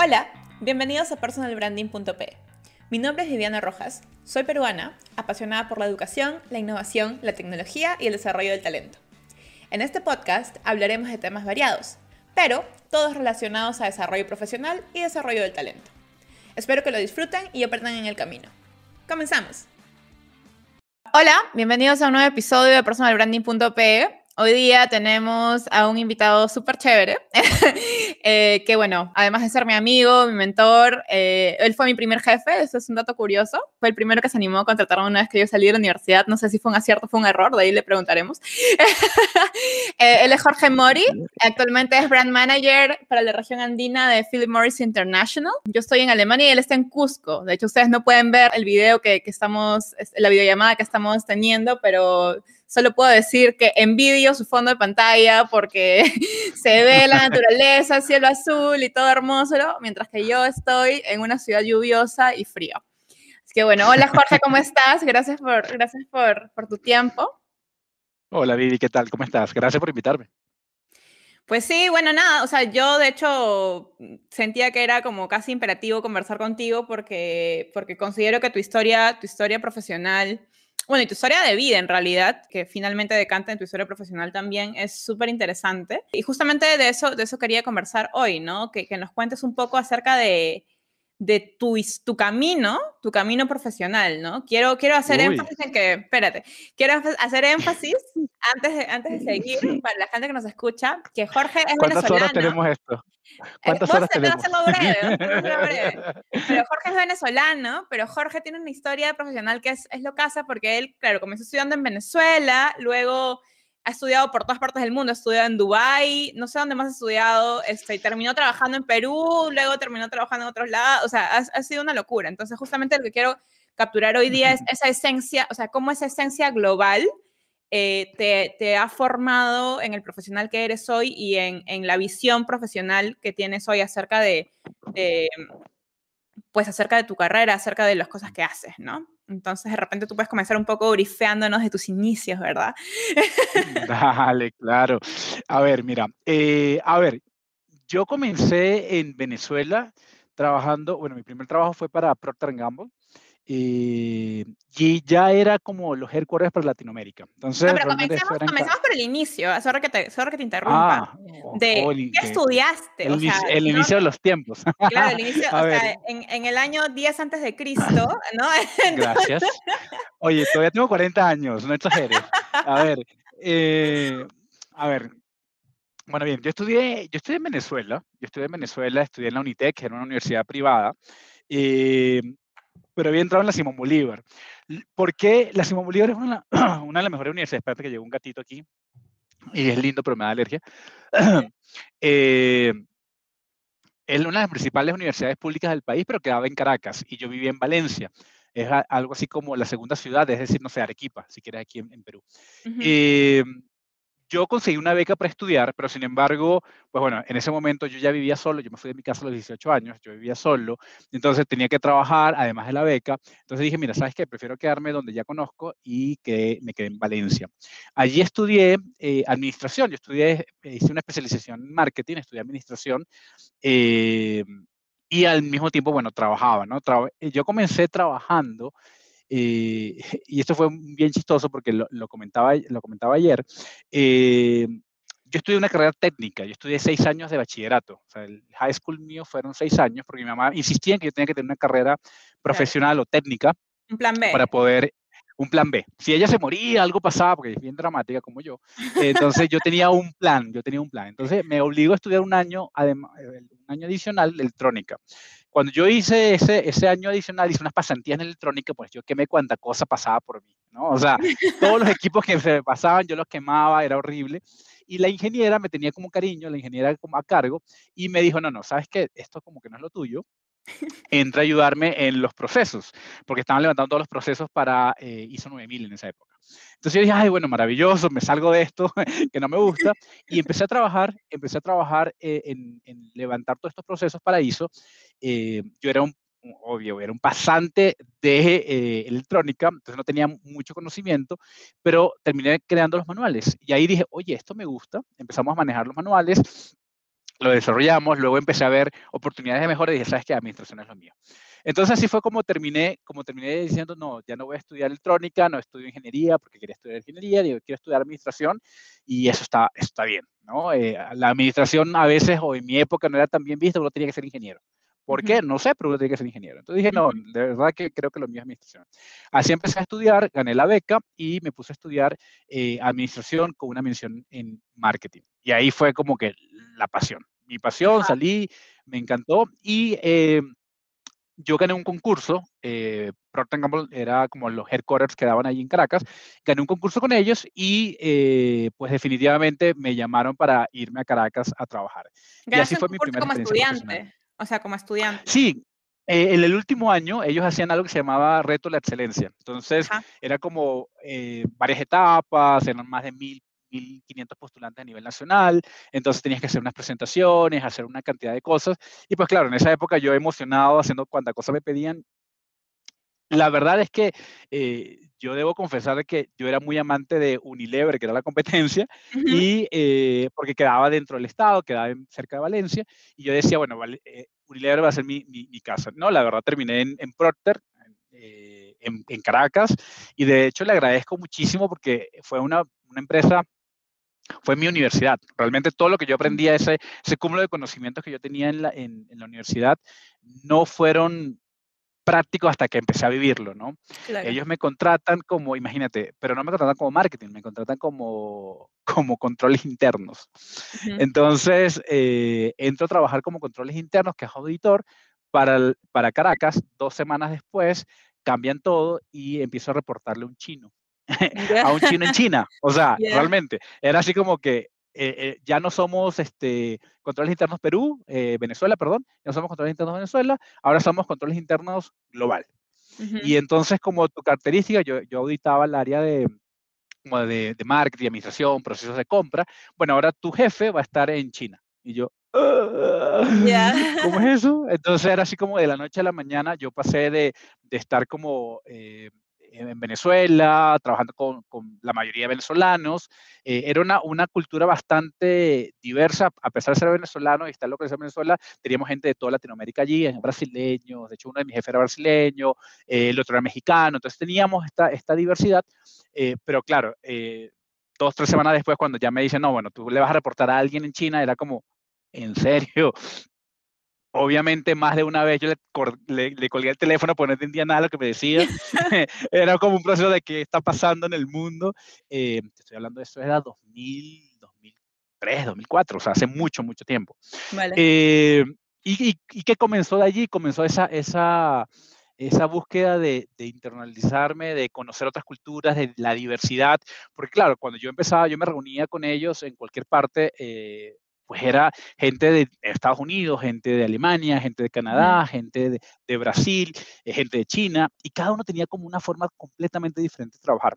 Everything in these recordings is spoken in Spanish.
Hola, bienvenidos a personalbranding.p. Mi nombre es Viviana Rojas, soy peruana, apasionada por la educación, la innovación, la tecnología y el desarrollo del talento. En este podcast hablaremos de temas variados, pero todos relacionados a desarrollo profesional y desarrollo del talento. Espero que lo disfruten y aprendan en el camino. ¡Comenzamos! Hola, bienvenidos a un nuevo episodio de personalbranding.pe. Hoy día tenemos a un invitado súper chévere, eh, que bueno, además de ser mi amigo, mi mentor, eh, él fue mi primer jefe, eso es un dato curioso. Fue el primero que se animó a contratarme una vez que yo salí de la universidad. No sé si fue un acierto o fue un error, de ahí le preguntaremos. eh, él es Jorge Mori, actualmente es brand manager para la región andina de Philip Morris International. Yo estoy en Alemania y él está en Cusco. De hecho, ustedes no pueden ver el video que, que estamos, la videollamada que estamos teniendo, pero solo puedo decir que envidio su fondo de pantalla porque se ve la naturaleza, cielo azul y todo hermoso, mientras que yo estoy en una ciudad lluviosa y fría. Así que bueno, hola Jorge, ¿cómo estás? Gracias por, gracias por, por tu tiempo. Hola Vivi, ¿qué tal? ¿Cómo estás? Gracias por invitarme. Pues sí, bueno, nada, o sea, yo de hecho sentía que era como casi imperativo conversar contigo porque, porque considero que tu historia, tu historia profesional, bueno, y tu historia de vida en realidad, que finalmente decanta en tu historia profesional también, es súper interesante. Y justamente de eso, de eso quería conversar hoy, ¿no? Que, que nos cuentes un poco acerca de, de tu, tu camino, tu camino profesional, ¿no? Quiero, quiero hacer Uy. énfasis en que, espérate, quiero hacer énfasis antes de, antes de seguir, para la gente que nos escucha, que Jorge es ¿Cuántas venezolano. horas tenemos esto? ¿Cuántas eh, horas tenemos? Hacerlo breve, hacerlo breve. Pero Jorge es venezolano, pero Jorge tiene una historia profesional que es, es lo casa porque él, claro, comenzó estudiando en Venezuela, luego ha estudiado por todas partes del mundo, ha estudiado en Dubái, no sé dónde más ha estudiado, este, terminó trabajando en Perú, luego terminó trabajando en otros lados, o sea, ha, ha, sido una locura. Entonces, justamente lo que quiero capturar hoy día es esa esencia, o sea, cómo esa esencia global eh, te, te, ha formado en el profesional que eres hoy y en, en la visión profesional que tienes hoy acerca de, de, pues acerca de tu carrera, acerca de las cosas que haces, ¿no? Entonces, de repente tú puedes comenzar un poco brifeándonos de tus inicios, ¿verdad? Dale, claro. A ver, mira, eh, a ver, yo comencé en Venezuela trabajando, bueno, mi primer trabajo fue para Procter Gamble. Eh, y ya era como los headquarters para Latinoamérica. Entonces, no, pero comenzamos, eran... comenzamos, por el inicio, sorry que te, sorry que te interrumpa. Ah, de, oh, ¿Qué estudiaste? El, o sea, el no, inicio de los tiempos. Claro, el inicio, o sea, en, en, el año 10 antes de Cristo, ¿no? Gracias. Oye, todavía tengo 40 años, no exageres. A ver, eh, a ver, bueno, bien, yo estudié, yo estudié en Venezuela, yo estudié en Venezuela, estudié en la Unitec, que era una universidad privada, eh, pero había entrado en la Simón Bolívar. ¿Por qué? La Simón Bolívar es una, una de las mejores universidades. Espérate que llegó un gatito aquí y es lindo, pero me da alergia. eh, es una de las principales universidades públicas del país, pero quedaba en Caracas y yo vivía en Valencia. Es algo así como la segunda ciudad, es decir, no sé, Arequipa, si quieres, aquí en, en Perú. Uh -huh. eh, yo conseguí una beca para estudiar, pero sin embargo, pues bueno, en ese momento yo ya vivía solo, yo me fui de mi casa a los 18 años, yo vivía solo, entonces tenía que trabajar además de la beca, entonces dije, mira, ¿sabes qué? Prefiero quedarme donde ya conozco y que me quedé en Valencia. Allí estudié eh, administración, yo estudié, eh, hice una especialización en marketing, estudié administración, eh, y al mismo tiempo, bueno, trabajaba, ¿no? Traba yo comencé trabajando eh, y esto fue bien chistoso porque lo, lo comentaba, lo comentaba ayer. Eh, yo estudié una carrera técnica, yo estudié seis años de bachillerato. O sea, el high school mío fueron seis años porque mi mamá insistía en que yo tenía que tener una carrera profesional claro. o técnica. Un plan B. Para poder, un plan B. Si ella se moría, algo pasaba, porque es bien dramática como yo, entonces yo tenía un plan, yo tenía un plan. Entonces me obligó a estudiar un año, además, un año adicional de electrónica. Cuando yo hice ese, ese año adicional, hice unas pasantías en electrónica, pues yo quemé cuánta cosa pasaba por mí, ¿no? O sea, todos los equipos que se me pasaban, yo los quemaba, era horrible. Y la ingeniera me tenía como cariño, la ingeniera como a cargo, y me dijo, no, no, ¿sabes qué? Esto como que no es lo tuyo, entra a ayudarme en los procesos, porque estaban levantando todos los procesos para eh, ISO 9000 en esa época. Entonces yo dije, ay, bueno, maravilloso, me salgo de esto, que no me gusta, y empecé a trabajar, empecé a trabajar eh, en, en, levantar todos estos procesos para ISO. Eh, yo era un, obvio, era un pasante de eh, electrónica, entonces no tenía mucho conocimiento, pero terminé creando los manuales. Y ahí dije, oye, esto me gusta, empezamos a manejar los manuales, lo desarrollamos, luego empecé a ver oportunidades de mejora y dije, sabes que administración es lo mío. Entonces así fue como terminé, como terminé diciendo, no, ya no voy a estudiar electrónica, no estudio ingeniería porque quería estudiar ingeniería, digo, quiero estudiar administración y eso está, está bien, ¿no? Eh, la administración a veces, o en mi época no era tan bien vista, uno tenía que ser ingeniero. ¿Por qué? No sé, pero uno tiene que ser ingeniero. Entonces dije, no, de verdad que creo que lo mío es administración. Así empecé a estudiar, gané la beca y me puse a estudiar eh, administración con una mención en marketing. Y ahí fue como que la pasión. Mi pasión, salí, me encantó y eh, yo gané un concurso, eh, Procter Gamble era como los headquarters que daban ahí en Caracas, gané un concurso con ellos y eh, pues definitivamente me llamaron para irme a Caracas a trabajar. Y así fue mi primera como estudiante, o sea, como estudiante. Sí, eh, en el último año ellos hacían algo que se llamaba Reto la Excelencia. Entonces era como eh, varias etapas, eran más de mil 1.500 postulantes a nivel nacional, entonces tenías que hacer unas presentaciones, hacer una cantidad de cosas, y pues claro, en esa época yo emocionado haciendo cuanta cosa me pedían. La verdad es que eh, yo debo confesar que yo era muy amante de Unilever, que era la competencia, y eh, porque quedaba dentro del estado, quedaba cerca de Valencia, y yo decía, bueno, eh, Unilever va a ser mi, mi, casa. No, la verdad terminé en, en Procter, en, en, Caracas, y de hecho le agradezco muchísimo porque fue una, una empresa fue mi universidad. Realmente todo lo que yo aprendí, ese, ese cúmulo de conocimientos que yo tenía en la, en, la universidad, no fueron prácticos hasta que empecé a vivirlo, ¿no? Ellos me contratan como, imagínate, pero no me contratan como marketing, me contratan como, como controles internos. Entonces, eh, entro a trabajar como controles internos, que es auditor, para, para Caracas. Dos semanas después, cambian todo y empiezo a reportarle un chino. a un chino en China. O sea, realmente, era así como que eh, eh, ya no somos este, controles internos Perú, eh, Venezuela, perdón, ya no somos controles internos Venezuela, ahora somos controles internos global. Y entonces, como tu característica, yo, yo auditaba el área de, como de, de, marketing, administración, procesos de compra. Bueno, ahora tu jefe va a estar en China. Y yo, ah, ¿cómo es eso? Entonces era así como de la noche a la mañana, yo pasé de, de estar como en Venezuela, trabajando con, con, la mayoría de venezolanos. Eh, era una, una, cultura bastante diversa, a pesar de ser venezolano y estar localizado en Venezuela, teníamos gente de toda Latinoamérica allí, brasileños, de hecho uno de mis jefes era brasileño, eh, el otro era mexicano, entonces teníamos esta, esta diversidad, eh, pero claro, dos, tres semanas después, cuando ya me dicen, no, bueno, tú le vas a reportar a alguien en China, era como, ¿en serio? Obviamente más de una vez yo le, le, colgué el teléfono porque no entendía nada de lo que me decía. era como un proceso de qué está pasando en el mundo. Eh, estoy hablando de eso, era 2000, 2003, 2004, o sea, hace mucho, mucho tiempo. Eh, y, y, qué comenzó de allí? Comenzó esa, esa, esa búsqueda de, de, internalizarme, de conocer otras culturas, de la diversidad, porque claro, cuando yo empezaba, yo me reunía con ellos en cualquier parte, eh, pues era gente de Estados Unidos, gente de Alemania, gente de Canadá, gente de, Brasil, eh, gente de China, y cada uno tenía como una forma completamente diferente de trabajar.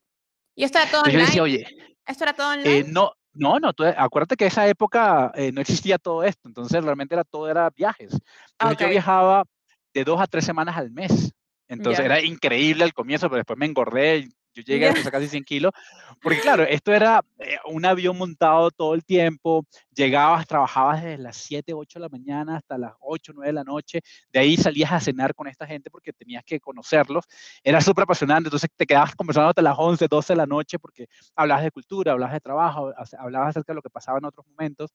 ¿Y esto era todo online? Yo decía, oye, ¿esto era todo online? Eh, no, no, no, acuérdate que esa época eh, no existía todo esto, entonces realmente era todo era viajes. Entonces yo viajaba de dos a tres semanas al mes. Entonces era increíble al comienzo, pero después me engordé, yo llegué a pesar casi 100 kilos, porque claro, esto era eh, un avión montado todo el tiempo, llegabas, trabajabas desde las 7, 8 de la mañana hasta las 8, 9 de la noche, de ahí salías a cenar con esta gente porque tenías que conocerlos, era súper apasionante, entonces te quedabas conversando hasta las 11, 12 de la noche porque hablabas de cultura, hablabas de trabajo, hablabas acerca de lo que pasaba en otros momentos.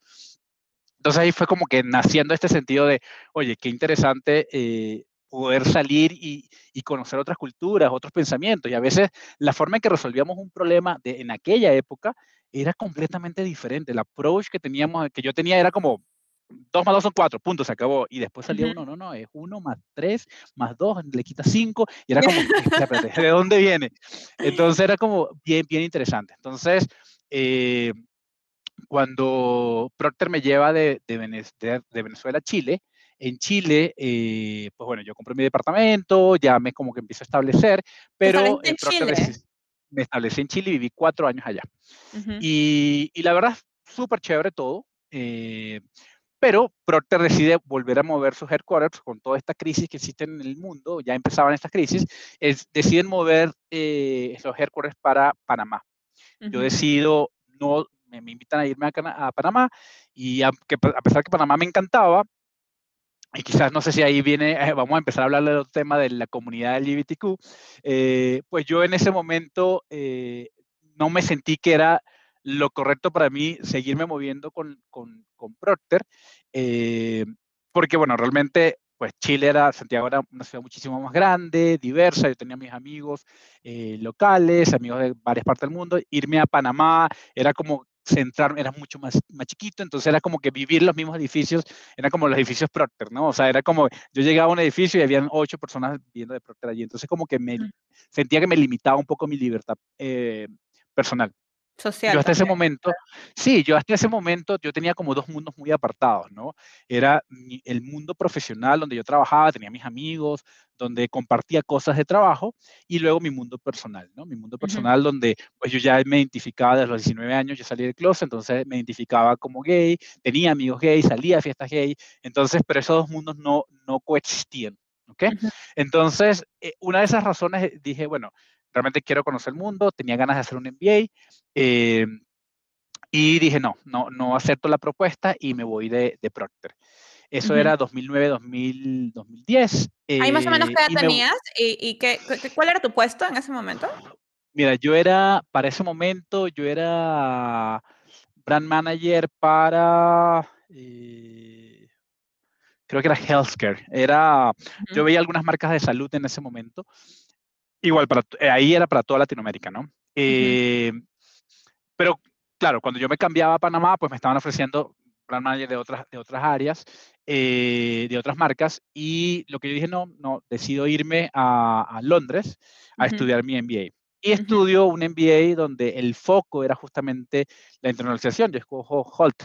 Entonces ahí fue como que naciendo este sentido de, oye, qué interesante eh, poder salir y, conocer otras culturas, otros pensamientos. Y a veces la forma en que resolvíamos un problema de, en aquella época era completamente diferente. El approach que teníamos, que yo tenía era como dos más dos son cuatro, punto, se acabó. Y después salía uno, no, no, es uno más tres, más dos, le quita cinco, y era como, ¿de dónde viene? Entonces era como bien, bien interesante. Entonces, eh, cuando Procter me lleva de, de, de Venezuela a Chile, en Chile, eh, pues bueno, yo compré mi departamento, ya me como que empiezo a establecer, pero en Chile? me establecí en Chile y viví cuatro años allá. y, y, la verdad, súper chévere todo. Eh, pero Procter decide volver a mover sus headquarters con toda esta crisis que existe en el mundo, ya empezaban estas crisis, es, deciden mover eh, los headquarters para Panamá. Yo decido no, me, invitan a irme a, Panamá y a, a pesar que Panamá me encantaba, y quizás no sé si ahí viene, eh, vamos a empezar a hablar del tema de la comunidad LGBTQ, eh, pues yo en ese momento eh, no me sentí que era lo correcto para mí seguirme moviendo con, con, con Procter, porque bueno, realmente pues Chile era, Santiago era una ciudad muchísimo más grande, diversa, yo tenía mis amigos locales, amigos de varias partes del mundo, irme a Panamá era como centrar, era mucho más, más chiquito, entonces era como que vivir los mismos edificios, eran como los edificios Procter, ¿no? O sea, era como, yo llegaba a un edificio y habían ocho personas viviendo de Procter allí, entonces como que me sentía que me limitaba un poco mi libertad eh, personal. Social. Yo hasta ese momento, sí, yo hasta ese momento yo tenía como dos mundos muy apartados, ¿no? Era el mundo profesional donde yo trabajaba, tenía mis amigos, donde compartía cosas de trabajo y luego mi mundo personal, ¿no? Mi mundo personal donde pues yo ya me identificaba desde los 19 años, yo salí del closet, entonces me identificaba como gay, tenía amigos gay, salía a fiestas gay, entonces, pero esos dos mundos no, no coexistían, ¿ok? Entonces, eh, una de esas razones eh, dije, bueno, realmente quiero conocer el mundo, tenía ganas de hacer un MBA. Eh, y dije, no, no, no acepto la propuesta y me voy de, de Procter. Eso era 2009, 2000, 2010. ¿Ahí más o menos qué edad tenías? ¿Y, qué, cuál era tu puesto en ese momento? Mira, yo era, para ese momento, yo era brand manager para, eh, creo que era healthcare. Era, yo veía algunas marcas de salud en ese momento Igual, para, eh, ahí era para toda Latinoamérica, ¿no? Eh, pero claro, cuando yo me cambiaba a Panamá, pues me estaban ofreciendo brand manager de otras, de otras áreas, eh, de otras marcas, y lo que yo dije, no, no, decido irme a, Londres a estudiar mi MBA. Y estudio un MBA donde el foco era justamente la internacionalización. Yo escojo Holt.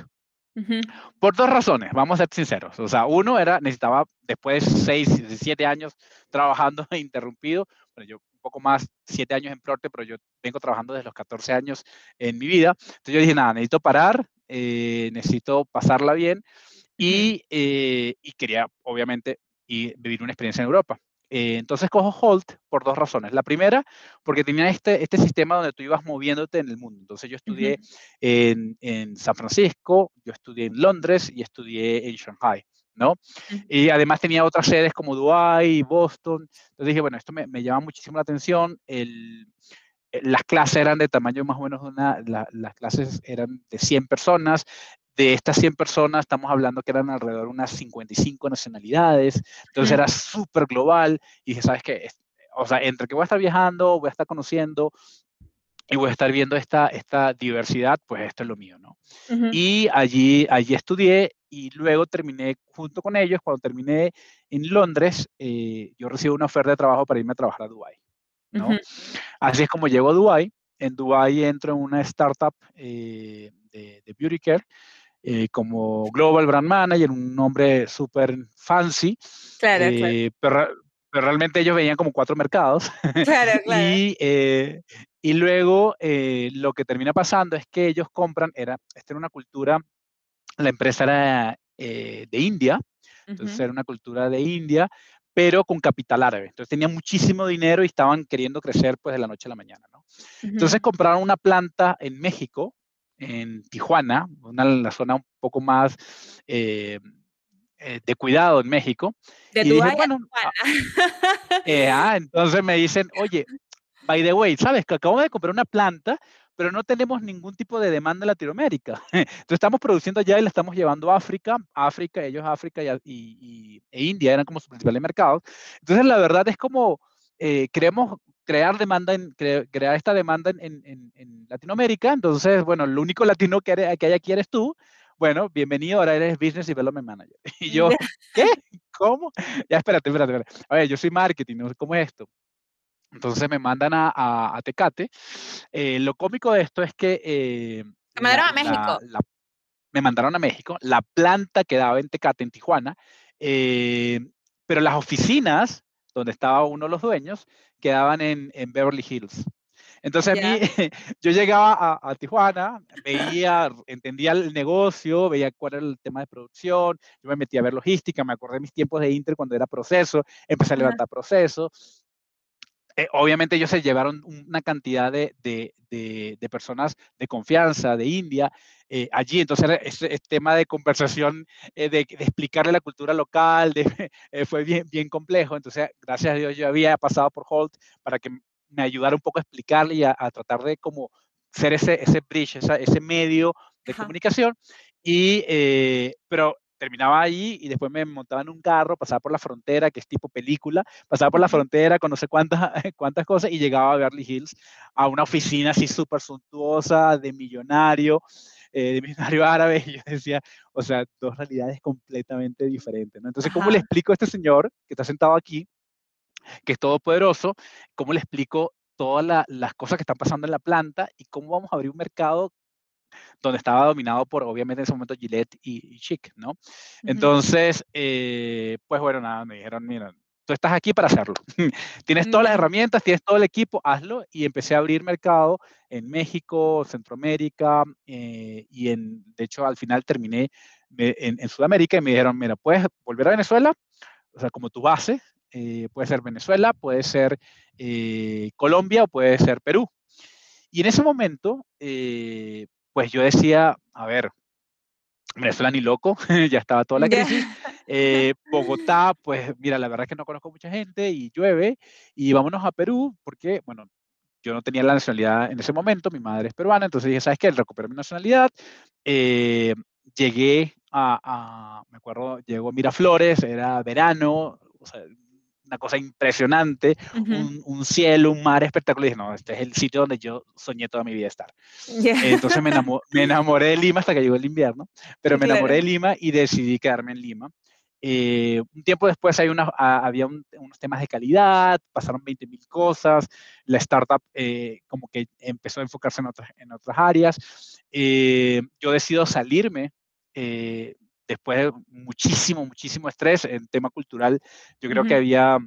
Por dos razones, vamos a ser sinceros. O sea, uno era, necesitaba, después de seis, siete años trabajando interrumpido, bueno, yo poco más, siete años en Procter, pero yo vengo trabajando desde los 14 años en mi vida. Entonces yo dije, nada, necesito parar, eh, necesito pasarla bien y, eh, y quería, obviamente, y vivir una experiencia en Europa. Eh, entonces cojo Holt por dos razones. La primera, porque tenía este, este sistema donde tú ibas moviéndote en el mundo. Entonces yo estudié en, en, San Francisco, yo estudié en Londres y estudié en Shanghai. ¿No? Y además tenía otras sedes como Dubái, Boston. Entonces dije, bueno, esto me, me llama muchísimo la atención. El, eh, las clases eran de tamaño más o menos, una, las clases eran de 100 personas. De estas 100 personas estamos hablando que eran alrededor de unas 55 nacionalidades. Entonces era súper global. Y dije, ¿sabes qué? O sea, entre que voy a estar viajando, voy a estar conociendo, y voy a estar viendo esta, esta diversidad, pues esto es lo mío, ¿no? Y allí, allí estudié y luego terminé junto con ellos, cuando terminé en Londres, eh, yo recibí una oferta de trabajo para irme a trabajar a Dubái, ¿no? Así es como llego a Dubái. En Dubái entro en una startup eh, de, Beauty Care eh, como Global Brand Manager, un nombre súper fancy. Claro, claro. Pero, pero realmente ellos veían como cuatro mercados. Claro, claro. y, y luego lo que termina pasando es que ellos compran, era, esta era una cultura la empresa era eh, de India, entonces era una cultura de India, pero con capital árabe. Entonces tenían muchísimo dinero y estaban queriendo crecer pues de la noche a la mañana, ¿no? Entonces compraron una planta en México, en Tijuana, una la zona un poco más eh, eh, de cuidado en México. De y dije, bueno, ah, ah, entonces me dicen, oye, by the way, ¿sabes que acabo de comprar una planta pero no tenemos ningún tipo de demanda en Latinoamérica. Entonces estamos produciendo allá y la estamos llevando a África, África, ellos África y, e India eran como sus principales mercados. Entonces la verdad es como eh, queremos crear demanda, en, crear esta demanda en, en, Latinoamérica, entonces, bueno, el único latino que, que hay aquí eres tú, bueno, bienvenido, ahora eres Business Development Manager. Y yo, ¿qué? ¿Cómo? Ya, espérate, espérate, espérate. A ver, yo soy marketing, cómo es esto. Entonces me mandan a, Tecate. Eh, lo cómico de esto es que... Eh, me mandaron a México. me mandaron a México. La planta quedaba en Tecate, en Tijuana. Eh, pero las oficinas, donde estaba uno de los dueños, quedaban en, Beverly Hills. Entonces a mí, yo llegaba a, Tijuana, veía, entendía el negocio, veía cuál era el tema de producción, yo me metía a ver logística, me acordé de mis tiempos de Inter cuando era proceso, empecé a levantar procesos, eh, obviamente ellos se llevaron una cantidad de, de, de, personas de confianza de India eh, allí, entonces ese, tema de conversación, eh, de, explicarle la cultura local, fue bien, bien complejo, entonces gracias a Dios yo había pasado por Holt para que me ayudara un poco a explicarle y a, tratar de como ser ese, ese bridge, ese medio de comunicación, y, pero terminaba ahí y después me montaba en un carro, pasaba por la frontera, que es tipo película, pasaba por la frontera con no sé cuántas, cuántas cosas y llegaba a Beverly Hills, a una oficina así súper suntuosa de millonario, eh, de millonario árabe, y yo decía, o sea, dos realidades completamente diferentes, ¿no? Entonces, ¿cómo le explico a este señor que está sentado aquí, que es todopoderoso, cómo le explico todas las cosas que están pasando en la planta y cómo vamos a abrir un mercado donde estaba dominado por, obviamente, en ese momento Gillette y, Chic, ¿no? Entonces, eh, pues bueno, nada, me dijeron, mira, tú estás aquí para hacerlo. tienes todas las herramientas, tienes todo el equipo, hazlo. Y empecé a abrir mercado en México, Centroamérica, eh, y en, de hecho, al final terminé en, Sudamérica y me dijeron, mira, puedes volver a Venezuela, o sea, como tu base, eh, puede ser Venezuela, puede ser Colombia o puede ser Perú. Y en ese momento, pues yo decía, a ver, Venezuela ni loco, ya estaba toda la crisis. Eh, Bogotá, pues mira, la verdad es que no conozco mucha gente y llueve y vámonos a Perú porque, bueno, yo no tenía la nacionalidad en ese momento, mi madre es peruana, entonces dije, ¿sabes qué? Recupero mi nacionalidad. Eh, llegué a, a, me acuerdo, llegó a Miraflores, era verano, o sea, una cosa impresionante, un, cielo, un mar espectacular. Y dije, no, este es el sitio donde yo soñé toda mi vida estar. Entonces me, enamoré de Lima hasta que llegó el invierno, pero me enamoré de Lima y decidí quedarme en Lima. Eh, un tiempo después hay una, había unos temas de calidad, pasaron 20 mil cosas, la startup eh, como que empezó a enfocarse en otras, en otras áreas. Eh, yo decido salirme después de muchísimo, muchísimo estrés en tema cultural, yo creo que había,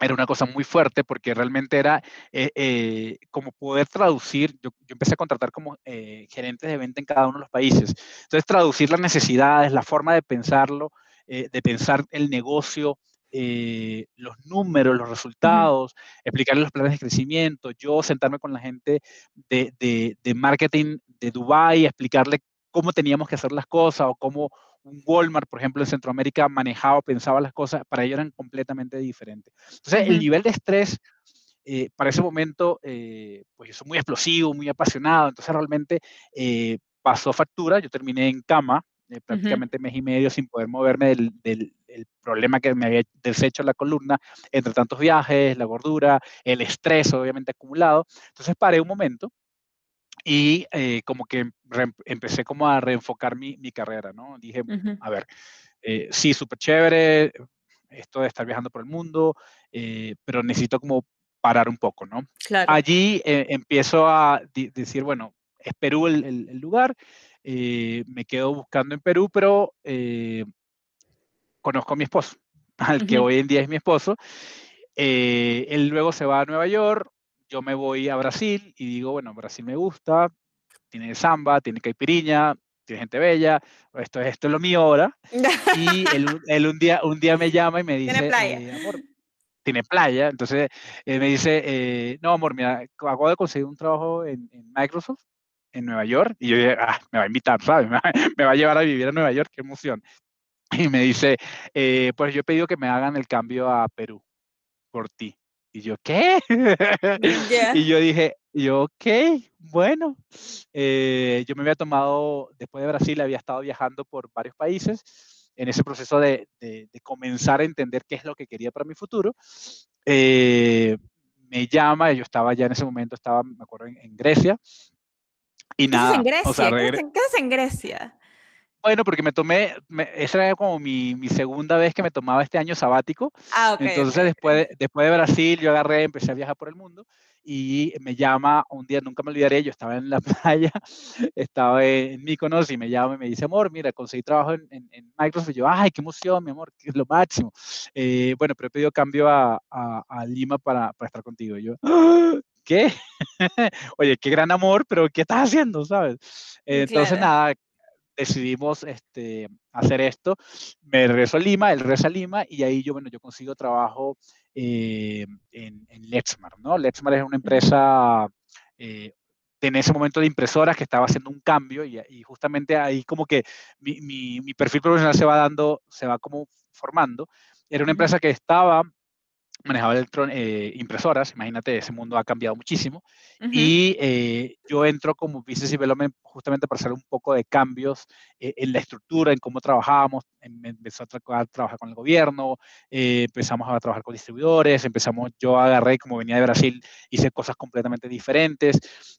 era una cosa muy fuerte porque realmente era eh, eh, como poder traducir, yo, empecé a contratar como eh, gerentes de venta en cada uno de los países, entonces traducir las necesidades, la forma de pensarlo, de pensar el negocio, los números, los resultados, explicarles los planes de crecimiento, yo sentarme con la gente de, de, de marketing de Dubai, explicarle cómo teníamos que hacer las cosas o cómo un Walmart, por ejemplo, en Centroamérica manejaba, pensaba las cosas, para ellos eran completamente diferentes. Entonces, el nivel de estrés eh, para ese momento, eh, pues yo soy muy explosivo, muy apasionado, entonces realmente eh, pasó factura, yo terminé en cama, prácticamente mes y medio sin poder moverme del, del, problema que me había deshecho la columna, entre tantos viajes, la gordura, el estrés obviamente acumulado. Entonces paré un momento y eh, como que empecé como a reenfocar mi, mi carrera, ¿no? Dije, a ver, eh, sí, súper chévere esto de estar viajando por el mundo, eh, pero necesito como parar un poco, ¿no? Claro. Allí empiezo a decir, bueno, es Perú el, el, lugar, me quedo buscando en Perú, pero conozco a mi esposo, al que hoy en día es mi esposo. él luego se va a Nueva York, yo me voy a Brasil y digo, bueno, Brasil me gusta, tiene samba, tiene caipiriña, tiene gente bella, esto, esto es lo mío ahora. Y él, un, día, un día me llama y me dice, tiene playa. Eh, amor, tiene playa, entonces eh, me dice, eh, no, amor, mira, acabo de conseguir un trabajo en, Microsoft en Nueva York y yo dije, ah, me va a invitar, ¿sabes? Me va, a llevar a vivir a Nueva York, qué emoción. Y me dice, pues yo he pedido que me hagan el cambio a Perú por ti. Y yo, ¿qué? y yo dije, yo, ok, bueno. Eh, yo me había tomado, después de Brasil, había estado viajando por varios países en ese proceso de, de, comenzar a entender qué es lo que quería para mi futuro. Eh, me llama, yo estaba ya en ese momento, estaba, me acuerdo, en, Grecia. Y nada. en Grecia? O sea, ¿Qué, haces en Grecia? Bueno, porque me tomé, esa era como mi, mi, segunda vez que me tomaba este año sabático. Ah, ok. Entonces, Después, de, después de Brasil, yo agarré, empecé a viajar por el mundo y me llama un día, nunca me olvidaré, yo estaba en la playa, estaba en Mykonos y me llama y me dice, amor, mira, conseguí trabajo en, en, Microsoft. Y yo, ay, qué emoción, mi amor, que es lo máximo. Eh, bueno, pero he pedido cambio a, a, a Lima para, para, estar contigo. Y yo, ¿qué? Oye, qué gran amor, pero ¿qué estás haciendo, sabes? Entonces, nada, decidimos este, hacer esto. Me regreso a Lima, él regresa a Lima y ahí yo, bueno, yo consigo trabajo eh, en, en Lexmar, ¿no? Lexmar es una empresa eh, en ese momento de impresoras que estaba haciendo un cambio y, y justamente ahí como que mi, mi, mi, perfil profesional se va dando, se va como formando. Era una empresa que estaba manejaba eh, impresoras, imagínate, ese mundo ha cambiado muchísimo. Uh -huh. Y eh, yo entro como Business Development justamente para hacer un poco de cambios eh, en la estructura, en cómo trabajábamos. Empezó a, tra a trabajar con el gobierno, eh, empezamos a trabajar con distribuidores, empezamos, yo agarré, como venía de Brasil, hice cosas completamente diferentes.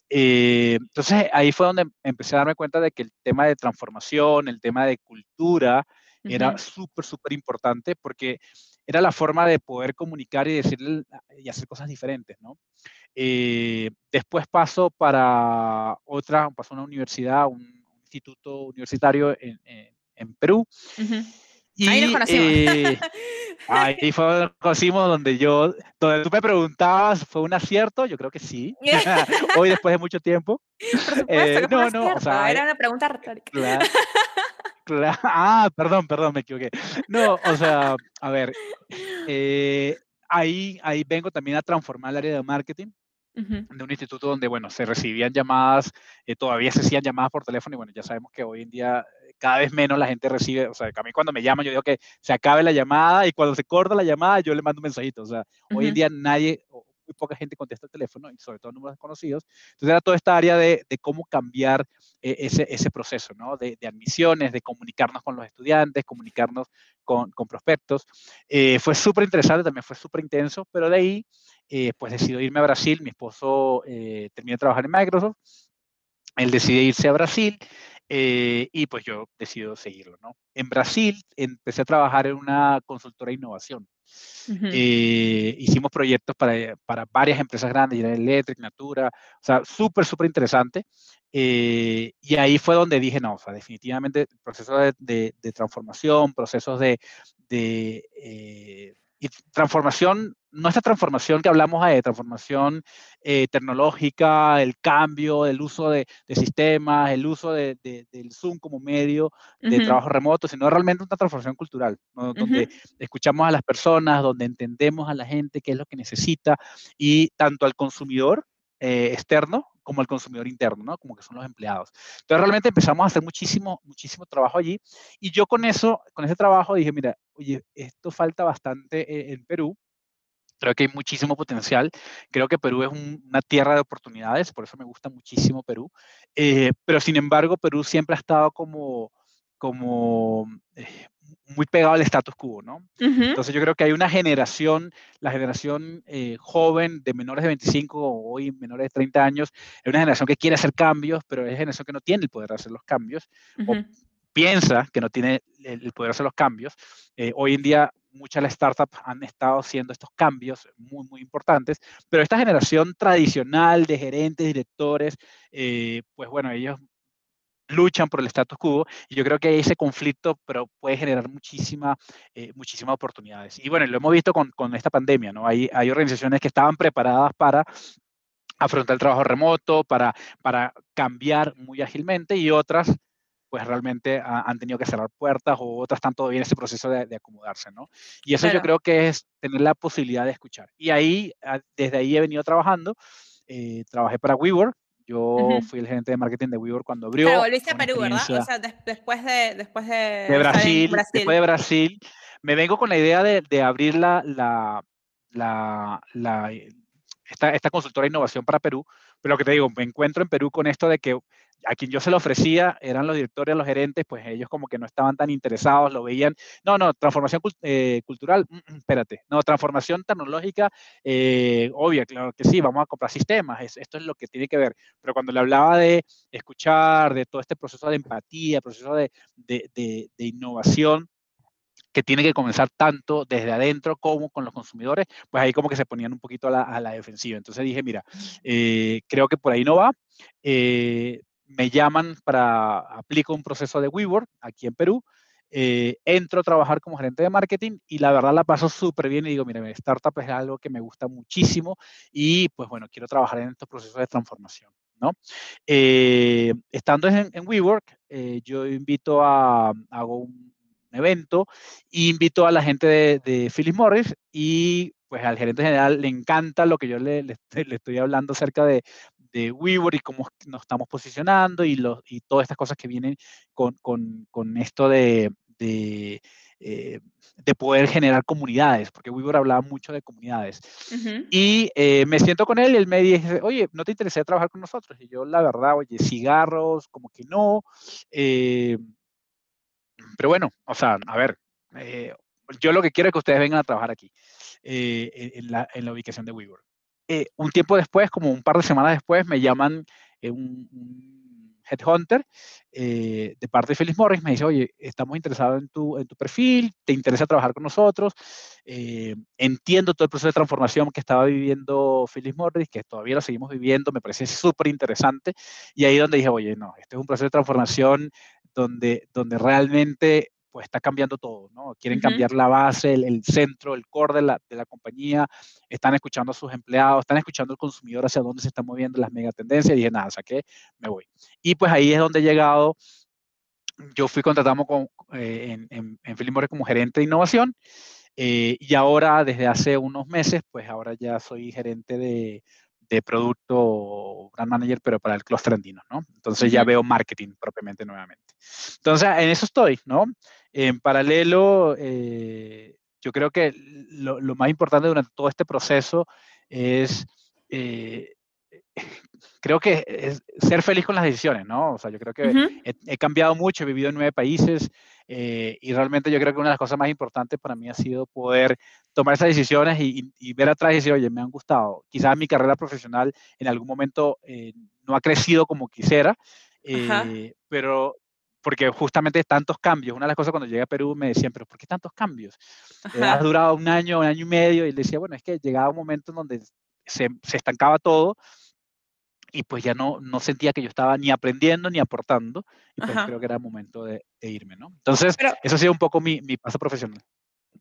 Eh, entonces ahí fue donde empecé a darme cuenta de que el tema de transformación, el tema de cultura, uh -huh. era súper, súper importante porque era la forma de poder comunicar y decirle y hacer cosas diferentes, ¿no? Eh, después paso para otra, paso a una universidad, un instituto universitario en, en, en Perú. Uh -huh. Y, ahí nos conocimos. Eh, ahí fue donde conocimos, donde yo, donde tú me preguntabas, ¿fue un acierto? Yo creo que sí. Hoy, después de mucho tiempo. Por supuesto, eh, no, no, o sea, era una pregunta retórica. Claro, Ah, perdón, perdón, me equivoqué. No, o sea, a ver, eh, ahí, ahí vengo también a transformar el área de marketing uh -huh. de un instituto donde, bueno, se recibían llamadas, eh, todavía se hacían llamadas por teléfono y bueno, ya sabemos que hoy en día eh, cada vez menos la gente recibe, o sea, a mí cuando me llaman yo digo que se acabe la llamada y cuando se corta la llamada yo le mando un mensajito, o sea, uh -huh. hoy en día nadie, muy poca gente contesta el teléfono y sobre todo números desconocidos. Entonces era toda esta área de, de cómo cambiar eh, ese, ese, proceso, ¿no? De, de, admisiones, de comunicarnos con los estudiantes, comunicarnos con, con prospectos. Eh, fue súper interesante, también fue súper intenso, pero de ahí, eh, pues decido irme a Brasil. Mi esposo eh, terminó de trabajar en Microsoft. Él decide irse a Brasil eh, y pues yo decido seguirlo, ¿no? En Brasil empecé a trabajar en una consultora de innovación. Uh eh, hicimos proyectos para, para, varias empresas grandes, General Electric, Natura, o sea, súper, súper interesante. Eh, y ahí fue donde dije, no, definitivamente procesos de, de, transformación, procesos de, de eh, transformación, no esta transformación que hablamos de transformación eh, tecnológica, el cambio, el uso de, de sistemas, el uso de, de, del Zoom como medio de uh -huh. trabajo remoto, sino realmente una transformación cultural, ¿no? donde uh -huh. escuchamos a las personas, donde entendemos a la gente qué es lo que necesita y tanto al consumidor eh, externo como al consumidor interno, ¿no? Como que son los empleados. Entonces realmente empezamos a hacer muchísimo, muchísimo trabajo allí y yo con eso, con ese trabajo dije, mira, oye, esto falta bastante en Perú, creo que hay muchísimo potencial. Creo que Perú es un, una tierra de oportunidades, por eso me gusta muchísimo Perú. Eh, pero sin embargo, Perú siempre ha estado como, como eh, muy pegado al status quo, ¿no? Uh -huh. Entonces yo creo que hay una generación, la generación eh, joven de menores de 25 o hoy menores de 30 años, es una generación que quiere hacer cambios, pero es una generación que no tiene el poder de hacer los cambios uh -huh. o piensa que no tiene el poder de hacer los cambios. Eh, hoy en día muchas de las startups han estado haciendo estos cambios muy, muy importantes, pero esta generación tradicional de gerentes, directores, eh, pues bueno, ellos luchan por el status quo y yo creo que ese conflicto pero puede generar muchísima, eh, muchísimas oportunidades. Y bueno, lo hemos visto con, con esta pandemia, ¿no? Hay, hay organizaciones que estaban preparadas para afrontar el trabajo remoto, para, para cambiar muy ágilmente y otras pues realmente han tenido que cerrar puertas o otras están todavía en ese proceso de, de acomodarse, ¿no? Y eso claro. yo creo que es tener la posibilidad de escuchar. Y ahí, desde ahí he venido trabajando. Eh, trabajé para WeWork, yo uh -huh. fui el gerente de marketing de WeWork cuando abrió. Pero volviste a Perú, ¿verdad? O sea, de después de, después de, de Brasil, Brasil, después de Brasil, me vengo con la idea de, de abrir la, la, la, la esta, esta, consultora de innovación para Perú, pero lo que te digo, me encuentro en Perú con esto de que a quien yo se lo ofrecía eran los directores, los gerentes, pues ellos como que no estaban tan interesados, lo veían, no, no, transformación eh, cultural, mm, mm, espérate, no, transformación tecnológica, eh, obvia, claro que sí, vamos a comprar sistemas, es, esto es lo que tiene que ver, pero cuando le hablaba de escuchar, de todo este proceso de empatía, proceso de, de, de, de innovación, que tiene que comenzar tanto desde adentro como con los consumidores, pues ahí como que se ponían un poquito a la, a la defensiva. Entonces dije, mira, eh, creo que por ahí no va. Eh, me llaman para, aplico un proceso de WeWork aquí en Perú, eh, entro a trabajar como gerente de marketing y la verdad la paso súper bien y digo, mira, startup es algo que me gusta muchísimo y pues bueno, quiero trabajar en estos procesos de transformación. ¿no? Eh, estando en, en WeWork, eh, yo invito a, hago un evento y invito a la gente de, de Philip Morris y pues al gerente general le encanta lo que yo le, le, estoy hablando acerca de, de WeWork y cómo nos estamos posicionando y, los, y todas estas cosas que vienen con, con, con esto de, de, eh, de, poder generar comunidades, porque WeWork hablaba mucho de comunidades. Y eh, me siento con él y él me dice, oye, ¿no te interesa trabajar con nosotros? Y yo, la verdad, oye, cigarros, como que no. Eh, pero bueno, o sea, a ver, yo lo que quiero es que ustedes vengan a trabajar aquí. En, la, en, la, ubicación de WeWork. Eh, un tiempo después, como un par de semanas después, me llaman eh, un, un, headhunter de parte de Phyllis Morris, me dice, oye, estamos interesados en tu, en tu perfil, te interesa trabajar con nosotros, entiendo todo el proceso de transformación que estaba viviendo Phyllis Morris, que todavía lo seguimos viviendo, me parece súper interesante, y ahí donde dije, oye, no, este es un proceso de transformación donde, donde realmente pues está cambiando todo, ¿no? Quieren cambiar la base, el, centro, el core de la, de la, compañía, están escuchando a sus empleados, están escuchando al consumidor hacia dónde se están moviendo las megatendencias, y dije, nada, saqué, me voy. Y pues ahí es donde he llegado, yo fui contratado con, eh, en, en, en como gerente de innovación, eh, y ahora, desde hace unos meses, pues ahora ya soy gerente de, de producto brand manager, pero para el cluster andino, ¿no? Entonces ya veo marketing propiamente nuevamente. Entonces, en eso estoy, ¿no? En paralelo, eh, yo creo que lo, lo, más importante durante todo este proceso es eh, creo que es ser feliz con las decisiones, ¿no? O sea, yo creo que he, cambiado mucho, he vivido en nueve países eh, y realmente yo creo que una de las cosas más importantes para mí ha sido poder tomar esas decisiones y, y, ver atrás y decir, oye, me han gustado. Quizás mi carrera profesional en algún momento eh, no ha crecido como quisiera, eh, pero porque justamente tantos cambios. Una de las cosas cuando llegué a Perú me decían, pero ¿por qué tantos cambios? Has durado un año, un año y medio y le decía, bueno, es que llegaba un momento en donde se, se estancaba todo y pues ya no, no sentía que yo estaba ni aprendiendo ni aportando, y pues creo que era el momento de, irme, ¿no? Entonces, eso ha sido un poco mi, mi paso profesional.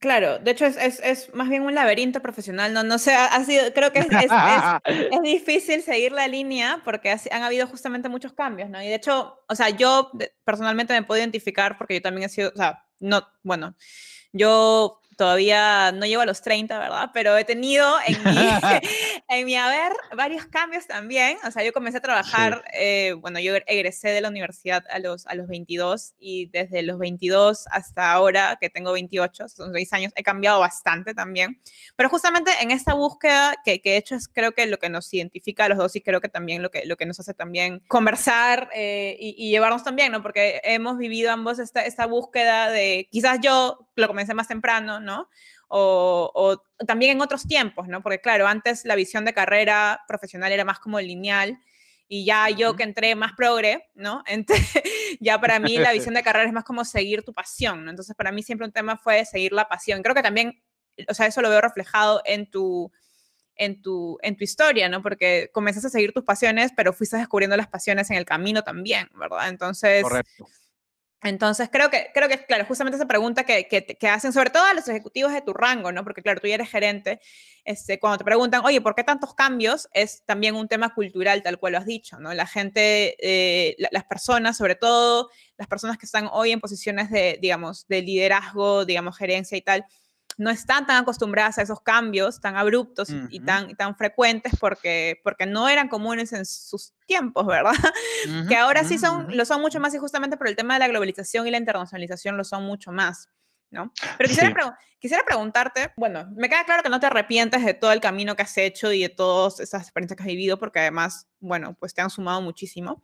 Claro, de hecho es, es, es, más bien un laberinto profesional, no, no sé, ha sido, creo que es, es difícil seguir la línea porque han habido justamente muchos cambios, ¿no? Y de hecho, o sea, yo personalmente me puedo identificar porque yo también he sido, o sea, no, bueno, yo todavía no llego a los 30, ¿verdad? Pero he tenido en mi, en mi haber varios cambios también. O sea, yo comencé a trabajar, eh, bueno, yo egresé de la universidad a los, a los 22 y desde los 22 hasta ahora, que tengo 28, son 6 años, he cambiado bastante también. Pero justamente en esta búsqueda que, que he hecho es creo que lo que nos identifica a los dos y creo que también lo que, lo que nos hace también conversar eh, y, y, llevarnos también, ¿no? Porque hemos vivido ambos esta, esta búsqueda de, quizás yo lo comencé más temprano, ¿no? O, también en otros tiempos, ¿no? Porque claro, antes la visión de carrera profesional era más como lineal y ya yo que entré más progre, ¿no? ya para mí la visión de carrera es más como seguir tu pasión, ¿no? Entonces para mí siempre un tema fue seguir la pasión. Creo que también, o sea, eso lo veo reflejado en tu, en tu, en tu historia, ¿no? Porque comenzaste a seguir tus pasiones, pero fuiste descubriendo las pasiones en el camino también, ¿verdad? Entonces... Correcto entonces, creo que, creo que, claro, justamente esa pregunta que, que, hacen sobre todo a los ejecutivos de tu rango, ¿no? Porque, claro, tú ya eres gerente, este, cuando te preguntan, oye, ¿por qué tantos cambios? Es también un tema cultural, tal cual lo has dicho, ¿no? La gente, eh, las personas, sobre todo las personas que están hoy en posiciones de, digamos, de liderazgo, digamos, gerencia y tal, no están tan acostumbradas a esos cambios tan abruptos y, tan, tan frecuentes porque, porque no eran comunes en sus tiempos, ¿verdad? que ahora sí son, lo son mucho más y justamente por el tema de la globalización y la internacionalización lo son mucho más. ¿No? Pero quisiera, quisiera preguntarte, bueno, me queda claro que no te arrepientes de todo el camino que has hecho y de todas esas experiencias que has vivido, porque además, bueno, pues te han sumado muchísimo.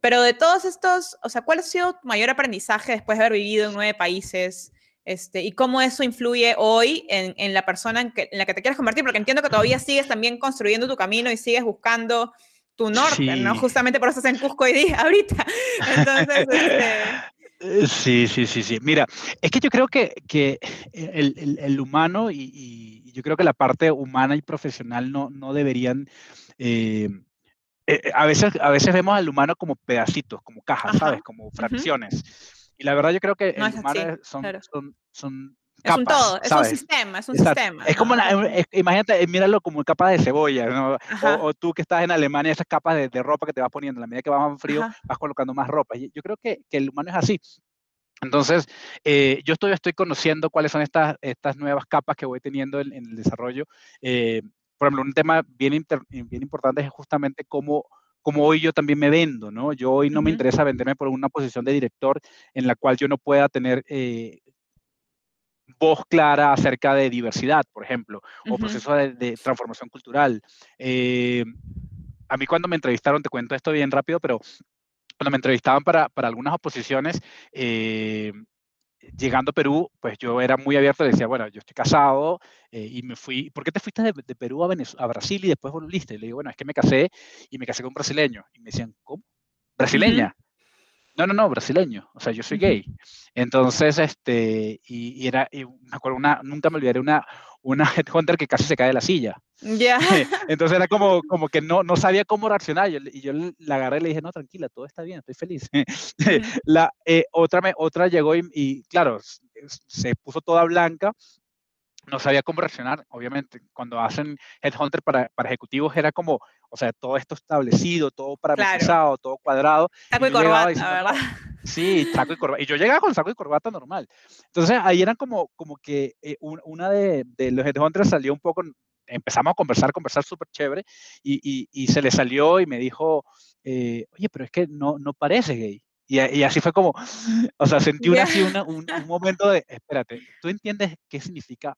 Pero de todos estos, o sea, ¿cuál ha sido tu mayor aprendizaje después de haber vivido en nueve países? Este, y cómo eso influye hoy en, en la persona en, que, en, la que te quieres convertir, porque entiendo que todavía sigues también construyendo tu camino y sigues buscando tu norte, ¿no? Justamente por eso estás en Cusco hoy día, ahorita. Entonces, este... Sí, sí, sí, sí. Mira, es que yo creo que, que el, el, el, humano y, y, yo creo que la parte humana y profesional no, no deberían... Eh, eh, a, veces, a veces vemos al humano como pedacitos, como cajas, ¿sabes? Como fracciones. Y la verdad yo creo que son, son, son, es un todo, es un sistema, es un sistema. Es como, imagínate, míralo como capas de cebolla, ¿no? O, tú que estás en Alemania, esas capas de, ropa que te vas poniendo, a la medida que va más frío, vas colocando más ropa. Yo creo que, que el humano es así. Entonces, eh, yo estoy, estoy conociendo cuáles son estas, estas nuevas capas que voy teniendo en, el desarrollo. Eh, por ejemplo, un tema bien, bien importante es justamente cómo, cómo hoy yo también me vendo, ¿no? Yo hoy no me interesa venderme por una posición de director en la cual yo no pueda tener eh, voz clara acerca de diversidad, por ejemplo, o proceso de, transformación cultural. a mí cuando me entrevistaron, te cuento esto bien rápido, pero cuando me entrevistaban para, para algunas oposiciones, eh, llegando a Perú, pues yo era muy abierto y decía, bueno, yo estoy casado eh, y me fui, ¿por qué te fuiste de, Perú a, a, Brasil y después volviste? Y le digo, bueno, es que me casé y me casé con un brasileño. Y me decían, ¿cómo? ¿Brasileña? No, no, no, brasileño. O sea, yo soy gay. Entonces, este, y, era, y me acuerdo, una, nunca me olvidaré una, una headhunter que casi se cae de la silla. Ya. Entonces era como, como que no, no sabía cómo reaccionar. y yo la agarré y le dije, no, tranquila, todo está bien, estoy feliz. la, eh, otra, me, otra llegó y, y, claro, se puso toda blanca. No sabía cómo reaccionar, obviamente. Cuando hacen Headhunter para, para ejecutivos era como, o sea, todo esto establecido, todo parametrizado, todo cuadrado. Saco y, corbata, ¿verdad? Sí, saco y corbata. Y yo llegaba con saco y corbata normal. Entonces ahí eran como, como que eh, una de, de los headhunters salió un poco, empezamos a conversar, conversar súper chévere, y, y, y, se le salió y me dijo, eh, oye, pero es que no, no parece gay. Y, y, así fue como, o sea, sentí una, así una, un, un, momento de, espérate, ¿tú entiendes qué significa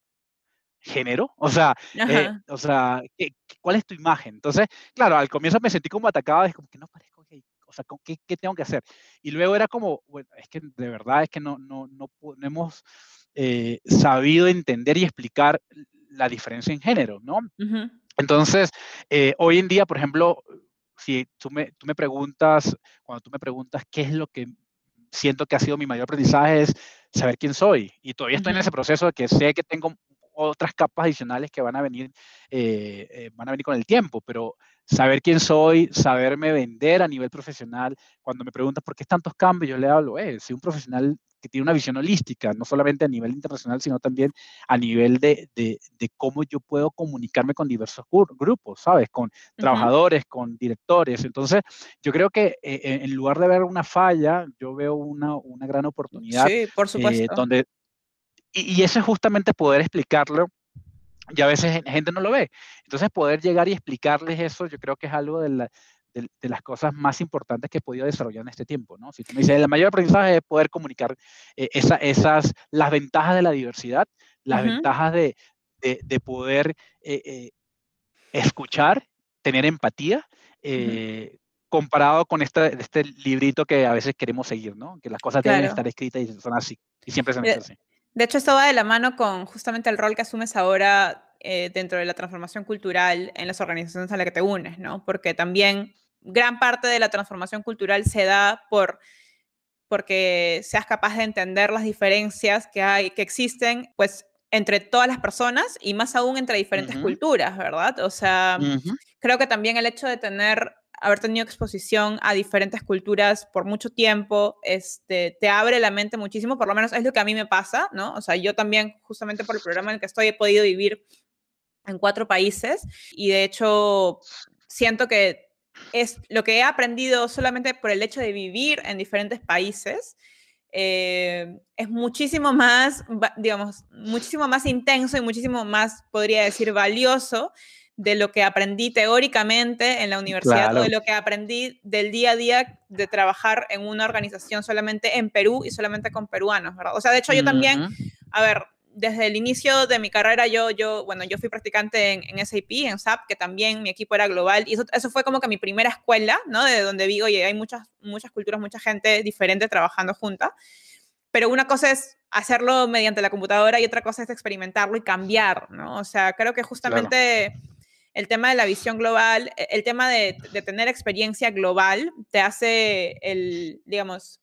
género? O sea, eh, o sea ¿qué, ¿cuál es tu imagen? Entonces, claro, al comienzo me sentí como atacado, es como que no parezco gay o sea, ¿qué, ¿qué, tengo que hacer? Y luego era como, bueno, es que de verdad es que no, no, no, hemos eh, sabido entender y explicar la diferencia en género, ¿no? Entonces, eh, hoy en día, por ejemplo, si tú me, tú me preguntas, cuando tú me preguntas qué es lo que siento que ha sido mi mayor aprendizaje, es saber quién soy. Y todavía estoy en ese proceso de que sé que tengo otras capas adicionales que van a venir, eh, van a venir con el tiempo, pero saber quién soy, saberme vender a nivel profesional. Cuando me preguntas por qué tantos cambios, yo le hablo, eh, soy un profesional que tiene una visión holística, no solamente a nivel internacional, sino también a nivel de, de, cómo yo puedo comunicarme con diversos grupos, ¿sabes? Con trabajadores, con directores. Entonces, yo creo que eh, en lugar de ver una falla, yo veo una, una gran oportunidad. Sí, por eh, supuesto. donde, y, y, eso es justamente poder explicarlo y a veces gente no lo ve. Entonces, poder llegar y explicarles eso, yo creo que es algo de, de, las cosas más importantes que he podido desarrollar en este tiempo, ¿no? Si tú me dices, el mayor aprendizaje es poder comunicar eh, esa, esas, las ventajas de la diversidad, las ventajas de, de poder eh, eh, escuchar, tener empatía, comparado con este, este librito que a veces queremos seguir, ¿no? Que las cosas deben estar escritas y son así, y siempre son así. De hecho, esto va de la mano con justamente el rol que asumes ahora eh, dentro de la transformación cultural en las organizaciones a las que te unes, ¿no? Porque también gran parte de la transformación cultural se da por porque seas capaz de entender las diferencias que hay, que existen, pues entre todas las personas y más aún entre diferentes culturas, ¿verdad? O sea, creo que también el hecho de tener haber tenido exposición a diferentes culturas por mucho tiempo, este, te abre la mente muchísimo, por lo menos es lo que a mí me pasa, ¿no? O sea, yo también, justamente por el programa en el que estoy, he podido vivir en cuatro países y de hecho siento que es lo que he aprendido solamente por el hecho de vivir en diferentes países. Eh, es muchísimo más, digamos, muchísimo más intenso y muchísimo más, podría decir, valioso de lo que aprendí teóricamente en la universidad o de lo que aprendí del día a día de trabajar en una organización solamente en Perú y solamente con peruanos, ¿verdad? O sea, de hecho yo también, a ver, desde el inicio de mi carrera yo, yo bueno, yo fui practicante en, SAP, en SAP, que también mi equipo era global y eso, eso fue como que mi primera escuela, ¿no? De donde vi, oye, hay muchas, muchas culturas, mucha gente diferente trabajando junta. Pero una cosa es hacerlo mediante la computadora y otra cosa es experimentarlo y cambiar, ¿no? O sea, creo que justamente el tema de la visión global, e, el tema de, tener experiencia global, te hace el, digamos,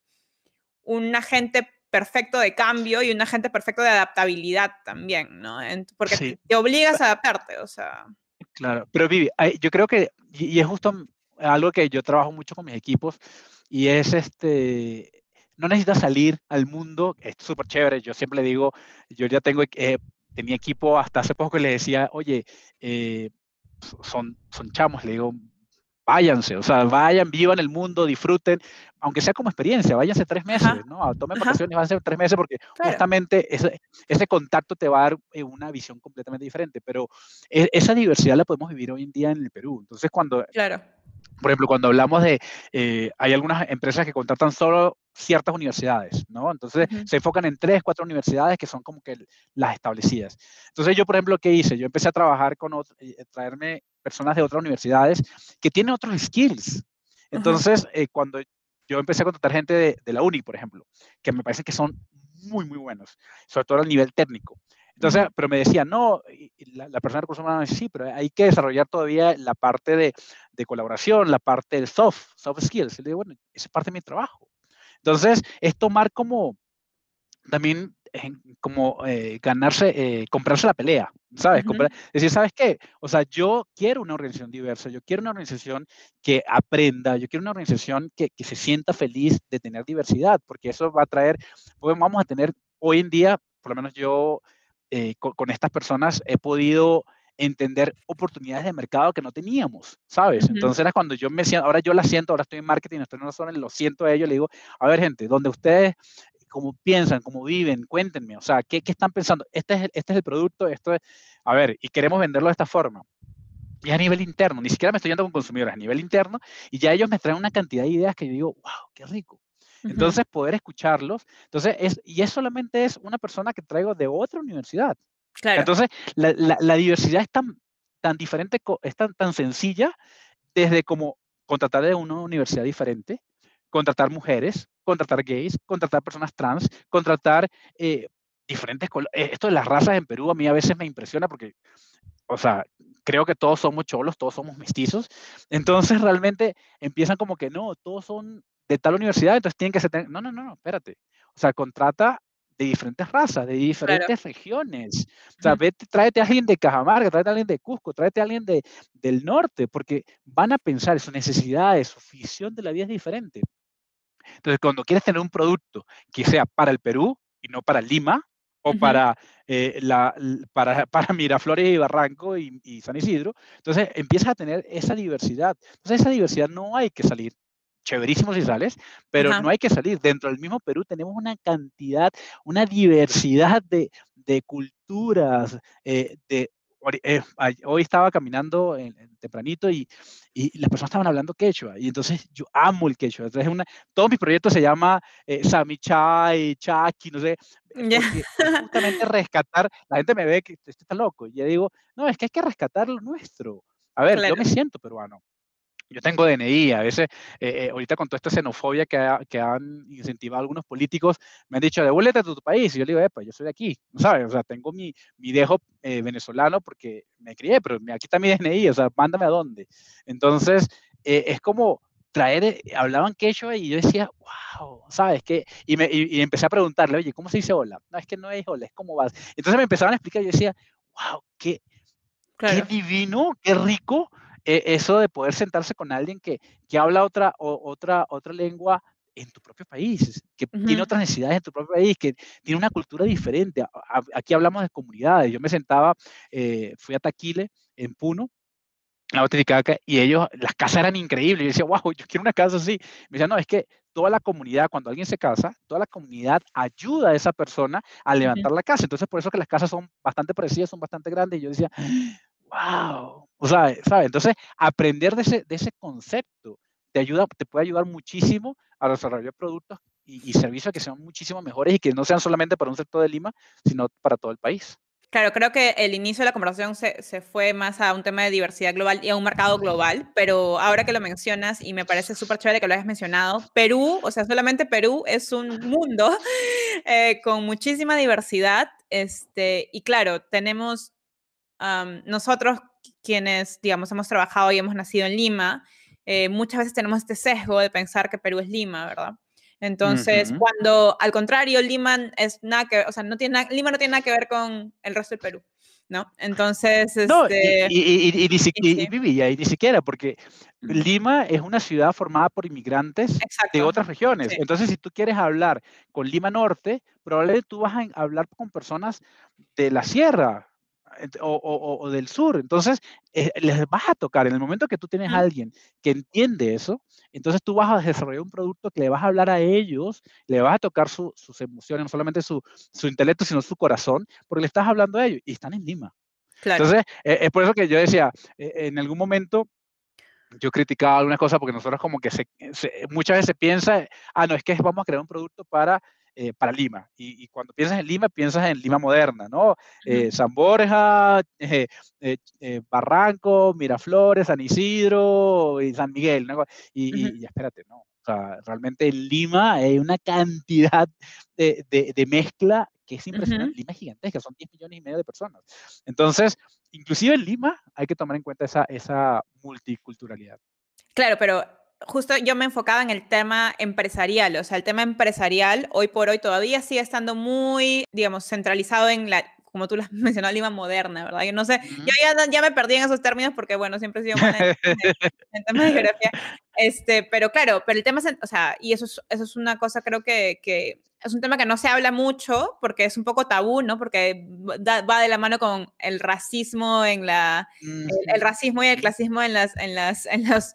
un agente perfecto de cambio y un agente perfecto de adaptabilidad también, ¿no? Porque te obligas a adaptarte, o sea. Claro, pero Vivi, yo creo que, y es justo algo que yo trabajo mucho con mis equipos, y es este, no necesitas salir al mundo, es súper chévere, yo siempre le digo, yo ya tengo, eh, tenía equipo hasta hace poco que le decía, oye, eh, son, son chamos, le digo, váyanse, o sea, vayan, vivan el mundo, disfruten, aunque sea como experiencia, váyanse tres meses, ¿no? Tomen vacaciones, váyanse tres meses porque justamente ese, ese, contacto te va a dar eh, una visión completamente diferente, pero e, esa diversidad la podemos vivir hoy en día en el Perú. Entonces, cuando, claro. Por ejemplo, cuando hablamos de, eh, hay algunas empresas que contratan solo ciertas universidades, ¿no? Entonces, se enfocan en tres, cuatro universidades que son como que las establecidas. Entonces, yo, por ejemplo, ¿qué hice? Yo empecé a trabajar con, eh, traerme personas de otras universidades que tienen otros skills. Entonces, eh, cuando yo empecé a contratar gente de, la uni, por ejemplo, que me parece que son muy, muy buenos, sobre todo a nivel técnico. Entonces, pero me decía, no, la, persona de recursos humanos sí, pero hay que desarrollar todavía la parte de, de colaboración, la parte del soft, soft skills. Y le digo, bueno, esa es parte de mi trabajo. Entonces, es tomar como también como eh, ganarse, eh, comprarse la pelea, ¿sabes? decir, ¿sabes qué? O sea, yo quiero una organización diversa, yo quiero una organización que aprenda, yo quiero una organización que, que se sienta feliz de tener diversidad, porque eso va a traer, pues vamos a tener hoy en día, por lo menos yo eh, con, estas personas he podido entender oportunidades de mercado que no teníamos, ¿sabes? Entonces era cuando yo me siento, ahora yo la siento, ahora estoy en marketing, estoy en una zona, lo siento a ellos, le digo, a ver gente, donde ustedes cómo piensan, cómo viven, cuéntenme, o sea, ¿qué, qué están pensando? Este es, el, este es el producto, esto es, a ver, y queremos venderlo de esta forma. Y a nivel interno, ni siquiera me estoy yendo con consumidores, a nivel interno, y ya ellos me traen una cantidad de ideas que yo digo, wow, qué rico. Entonces, poder escucharlos, entonces, es, y es solamente es una persona que traigo de otra universidad. Claro. Entonces, la, la, la, diversidad es tan, tan diferente, es tan, tan sencilla, desde como contratar de una universidad diferente, contratar mujeres, contratar gays, contratar personas trans, contratar eh, diferentes eh, Esto de las razas en Perú a mí a veces me impresiona porque, o sea, creo que todos somos cholos, todos somos mestizos. Entonces realmente empiezan como que no, todos son de tal universidad, entonces tienen que ser... No, no, no, no, espérate. O sea, contrata de diferentes razas, de diferentes regiones. O sea, vete, tráete a alguien de Cajamarca, tráete a alguien de Cusco, tráete a alguien de, del norte, porque van a pensar, sus necesidades, su visión de la vida es diferente. Entonces, cuando quieres tener un producto que sea para el Perú y no para Lima, o para, eh, la, para, para, Miraflores y Barranco y, y, San Isidro, entonces empiezas a tener esa diversidad. Entonces, esa diversidad no hay que salir. Chéverísimo si sales, pero no hay que salir. Dentro del mismo Perú tenemos una cantidad, una diversidad de, de culturas, eh, de eh, hoy estaba caminando en, tempranito y, y, las personas estaban hablando quechua y entonces yo amo el quechua. Entonces una, todos mis proyectos se llama eh, Samichai, Chaki, no sé, justamente rescatar, la gente me ve que este está loco y yo digo, no, es que hay que rescatar lo nuestro. A ver, yo me siento peruano, yo tengo DNI, a veces, eh, eh, ahorita con toda esta xenofobia que, que, han incentivado algunos políticos, me han dicho, devuélvete a tu, país. Y yo le digo, epa, yo soy de aquí, ¿sabes? O sea, tengo mi, mi dejo eh, venezolano porque me crié, pero aquí está mi DNI, o sea, mándame a dónde. Entonces, es como traer, hablaban quechua y yo decía, wow, ¿sabes qué? Y, me, y, empecé a preguntarle, oye, ¿cómo se dice hola? No, es que no es hola, es como vas. Entonces me empezaban a explicar y yo decía, wow, qué, qué divino, qué rico eso de poder sentarse con alguien que, que habla otra, otra, otra lengua en tu propio país, que tiene otras necesidades en tu propio país, que tiene una cultura diferente. Aquí hablamos de comunidades. Yo me sentaba, eh, fui a Taquile, en Puno, la Boticaca, y ellos, las casas eran increíbles. Yo decía, wow, yo quiero una casa así. Me decían, no, es que toda la comunidad, cuando alguien se casa, toda la comunidad ayuda a esa persona a levantar la casa. Entonces, por eso que las casas son bastante parecidas, son bastante grandes. Y yo decía, wow. O sea, ¿sabes? Entonces, aprender de ese, de ese concepto te ayuda, te puede ayudar muchísimo a desarrollar productos y, servicios que sean muchísimo mejores y que no sean solamente para un sector de Lima, sino para todo el país. Claro, creo que el inicio de la conversación se, se, fue más a un tema de diversidad global y a un mercado global, pero ahora que lo mencionas y me parece súper chévere que lo hayas mencionado, Perú, o sea, solamente Perú es un mundo eh, con muchísima diversidad, este, y claro, tenemos nosotros quienes, digamos, hemos trabajado y hemos nacido en Lima, eh, muchas veces tenemos este sesgo de pensar que Perú es Lima, ¿verdad? Entonces, cuando al contrario, Lima es nada que, o sea, no tiene Lima no tiene nada que ver con el resto del Perú. ¿no? Entonces, no, este, y, ni siquiera, y, ni siquiera, porque Lima es una ciudad formada por inmigrantes de otras regiones. Entonces, si tú quieres hablar con Lima Norte, probablemente tú vas a hablar con personas de la sierra, o, del sur. Entonces, eh, les vas a tocar. En el momento que tú tienes a alguien que entiende eso, entonces tú vas a desarrollar un producto que le vas a hablar a ellos, le vas a tocar sus emociones, no solamente su, su, intelecto, sino su corazón, porque le estás hablando a ellos y están en Lima. Entonces, eh, es por eso que yo decía, eh, en algún momento yo criticaba algunas cosas porque nosotros como que se, muchas veces se piensa, ah, no, es que vamos a crear un producto para eh, para Lima. Y, cuando piensas en Lima, piensas en Lima moderna, ¿no? Eh, San Borja, eh, Barranco, Miraflores, San Isidro y San Miguel, ¿no? Y, espérate, ¿no? O sea, realmente en Lima hay una cantidad de, de, mezcla que es impresionante. Lima es gigantesca, son 10 millones y medio de personas. Entonces, inclusive en Lima hay que tomar en cuenta esa, esa multiculturalidad. Claro, pero justo yo me enfocaba en el tema empresarial, o sea, el tema empresarial hoy por hoy todavía sigue estando muy, digamos, centralizado en la, como tú lo has mencionado, Lima moderna, ¿verdad? Yo no sé, yo ya, ya, me perdí en esos términos porque, bueno, siempre he sido buena en, en, temas de geografía, este, pero claro, pero el tema, o sea, y eso es, eso es una cosa, creo que, que es un tema que no se habla mucho porque es un poco tabú, ¿no? Porque va de la mano con el racismo en la, el, racismo y el clasismo en las, en las, en las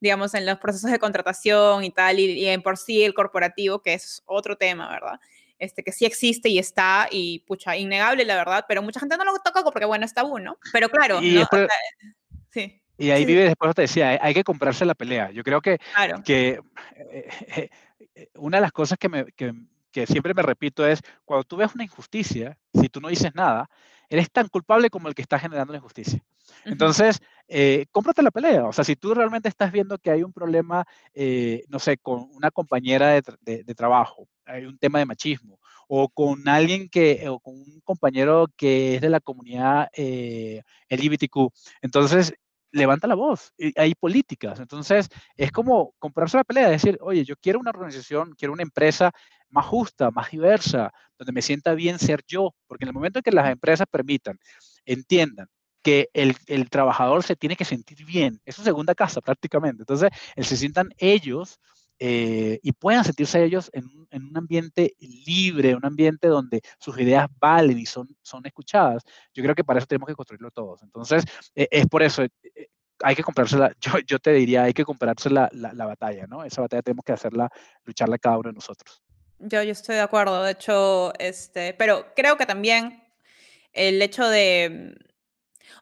digamos, en los procesos de contratación y tal, y, en por sí el corporativo, que es otro tema, ¿verdad? Este, que sí existe y está, y pucha, innegable la verdad, pero mucha gente no lo toca porque, bueno, está uno, pero claro, y, sí. y ahí vive, después te decía, hay que comprarse la pelea. Yo creo que, que eh, eh, una de las cosas que, me, que, que siempre me repito es, cuando tú ves una injusticia, si tú no dices nada, eres tan culpable como el que está generando la injusticia. Entonces, eh, cómprate la pelea. O sea, si tú realmente estás viendo que hay un problema, eh, no sé, con una compañera de, de, trabajo, hay un tema de machismo, o con alguien que, o con un compañero que es de la comunidad eh, LGBTQ, entonces levanta la voz. Y hay políticas. Entonces, es como comprarse la pelea, decir, oye, yo quiero una organización, quiero una empresa más justa, más diversa, donde me sienta bien ser yo, porque en el momento en que las empresas permitan, entiendan que el, trabajador se tiene que sentir bien. Es su segunda casa prácticamente. Entonces, el se sientan ellos eh, y puedan sentirse ellos en en un, ambiente libre, un ambiente donde sus ideas valen y son, son escuchadas. Yo creo que para eso tenemos que construirlo todos. Entonces, eh, es por eso, eh, hay que comprársela, yo, yo te diría, hay que comprarse la, la, la, batalla, ¿no? Esa batalla tenemos que hacerla, lucharla cada uno de nosotros. Yo, yo estoy de acuerdo, de hecho, este, pero creo que también el hecho de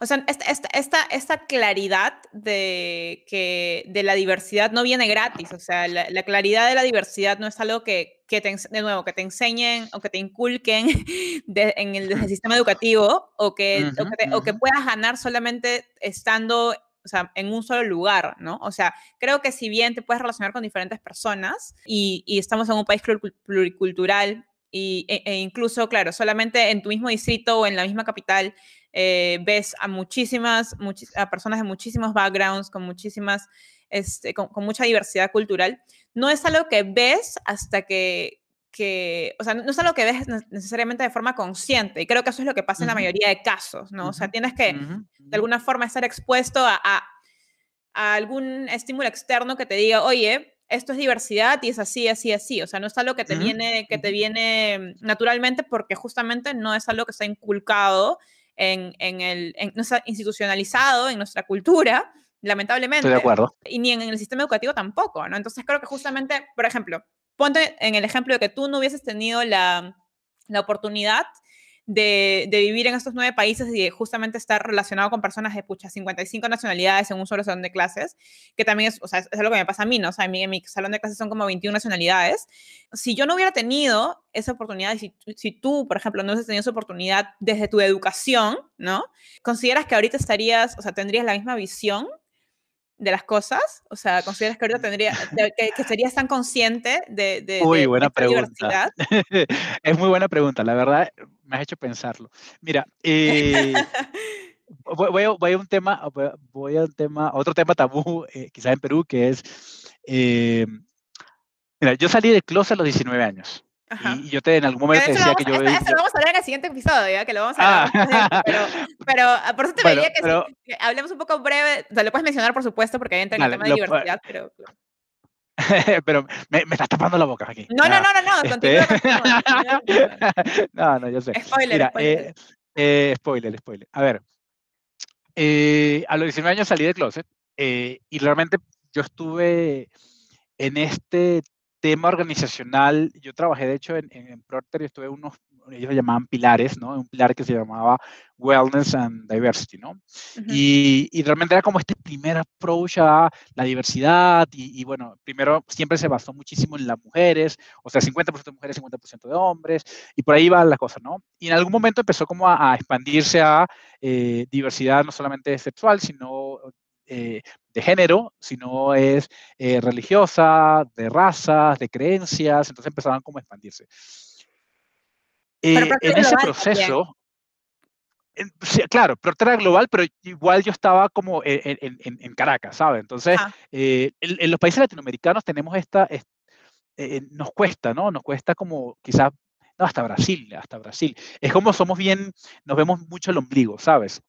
o sea, esta, esta, esta, claridad de, que, de la diversidad no viene gratis. O sea, la, claridad de la diversidad no es algo que, que te, de nuevo, que te enseñen o que te inculquen en el, sistema educativo o que, o que, puedas ganar solamente estando o sea, en un solo lugar, ¿no? O sea, creo que si bien te puedes relacionar con diferentes personas y, y estamos en un país pluricultural y, e, e, incluso, claro, solamente en tu mismo distrito o en la misma capital eh, ves a muchísimas, a personas de muchísimos backgrounds, con muchísimas, este, con, mucha diversidad cultural. No es algo que ves hasta que, que, o sea, no es algo que ves necesariamente de forma consciente, y creo que eso es lo que pasa en la mayoría de casos, ¿no? O sea, tienes que, de alguna forma, estar expuesto a, a, a algún estímulo externo que te diga, oye, esto es diversidad y es así, así, así. O sea, no es algo que te, viene, que te viene naturalmente porque justamente no es algo que está inculcado en, en el, no está institucionalizado en nuestra cultura, lamentablemente. Estoy de acuerdo. Y ni en el sistema educativo tampoco, ¿no? Entonces creo que justamente, por ejemplo, ponte en el ejemplo de que tú no hubieses tenido la, la oportunidad de, vivir en estos nueve países y de justamente estar relacionado con personas de pucha, 55 nacionalidades en un solo salón de clases, que también es, o sea, es, lo que me pasa a mí, ¿no? O sea, en mi, en mi, salón de clases son como 21 nacionalidades. Si yo no hubiera tenido esa oportunidad, si, si tú, por ejemplo, no hubieses tenido esa oportunidad desde tu educación, ¿no? ¿Consideras que ahorita estarías, o sea, tendrías la misma visión de las cosas? O sea, ¿consideras que ahorita tendría, que, serías tan consciente de, de, Uy, buena pregunta. es muy buena pregunta, la verdad, me has hecho pensarlo. Mira, eh, voy, a, voy, a, un tema, voy a un tema, otro tema tabú, eh, quizás en Perú, que es, eh, Mira, yo salí de closet a los 19 años. Y, yo te en algún momento decía que yo... Eso, eso lo vamos a hablar en el siguiente episodio, ¿ya? que lo vamos a hablar. Ah. Pero, pero, ah, por eso te bueno, que, hablemos un poco breve, o sea, lo puedes mencionar por supuesto, porque ahí entra en el tema de diversidad, pero... pero me, me, estás tapando la boca aquí. No, no, no, no, no, continúa, este no, no, yo sé. Spoiler, spoiler. Eh, eh, spoiler, spoiler. A ver, eh, a los 19 años salí de closet y realmente yo estuve en este tema organizacional, yo trabajé de hecho en, en Procter y estuve unos, ellos llamaban pilares, ¿no? Un pilar que se llamaba Wellness and Diversity, ¿no? y, y, realmente era como este primer approach a la diversidad y, bueno, primero siempre se basó muchísimo en las mujeres, o sea, 50% de mujeres, 50% de hombres, y por ahí va la cosa, ¿no? Y en algún momento empezó como a, expandirse a eh, diversidad no solamente sexual, sino eh, de género, sino es eh, religiosa, de razas, de creencias, entonces empezaban como a expandirse. Eh, en ese proceso, claro, pero era global, pero igual yo estaba como en, Caracas, ¿sabes? Entonces, en, los países latinoamericanos tenemos esta, nos cuesta, ¿no? Nos cuesta como quizás, no, hasta Brasil, hasta Brasil. Es como somos bien, nos vemos mucho el ombligo, ¿sabes?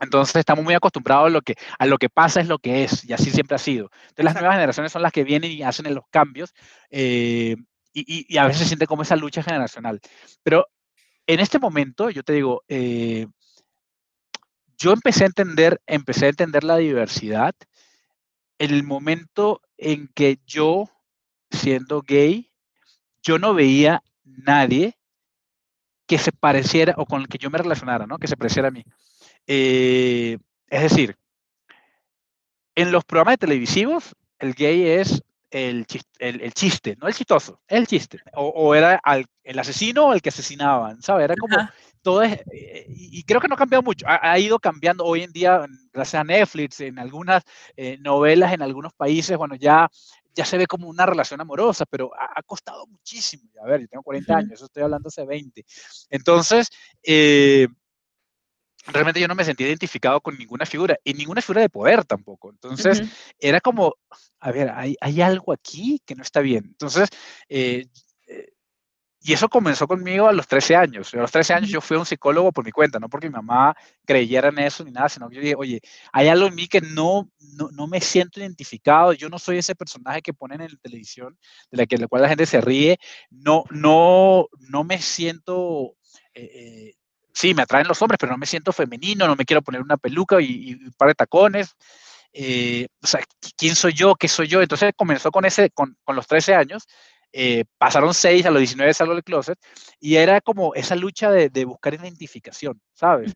Entonces estamos muy acostumbrados a lo, que, a lo que pasa es lo que es, y así siempre ha sido. Entonces las nuevas generaciones son las que vienen y hacen los cambios, eh, y, a veces se siente como esa lucha generacional. Pero en este momento, yo te digo, eh, yo empecé a entender, empecé a entender la diversidad en el momento en que yo, siendo gay, yo no veía nadie que se pareciera o con el que yo me relacionara, ¿no? Que se pareciera a mí. Eh, es decir, en los programas televisivos, el gay es el chiste, el, chiste no el chistoso, el chiste. O, era el asesino o el que asesinaban, ¿sabes? Era como todo es, eh, y creo que no ha cambiado mucho, ha, ido cambiando hoy en día, gracias a Netflix, en algunas eh, novelas, en algunos países, bueno, ya, ya se ve como una relación amorosa, pero ha, costado muchísimo. A ver, yo tengo 40 años, eso estoy hablando hace 20. Entonces, eh, realmente yo no me sentía identificado con ninguna figura y ninguna figura de poder tampoco. Entonces, era como, a ver, hay, hay, algo aquí que no está bien. Entonces, eh, eh, y eso comenzó conmigo a los 13 años. A los 13 años yo fui a un psicólogo por mi cuenta, no porque mi mamá creyera en eso ni nada, sino que yo dije, oye, hay algo en mí que no, no, no me siento identificado, yo no soy ese personaje que ponen en la televisión, de la, que, la cual la gente se ríe, no, no, no me siento... Eh, sí, me atraen los hombres, pero no me siento femenino, no me quiero poner una peluca y, un par de tacones. Eh, o sea, ¿quién soy yo? ¿Qué soy yo? Entonces comenzó con, ese, con, con los 13 años, eh, pasaron 6, a los 19 salgo del closet, y era como esa lucha de, de buscar identificación, ¿sabes?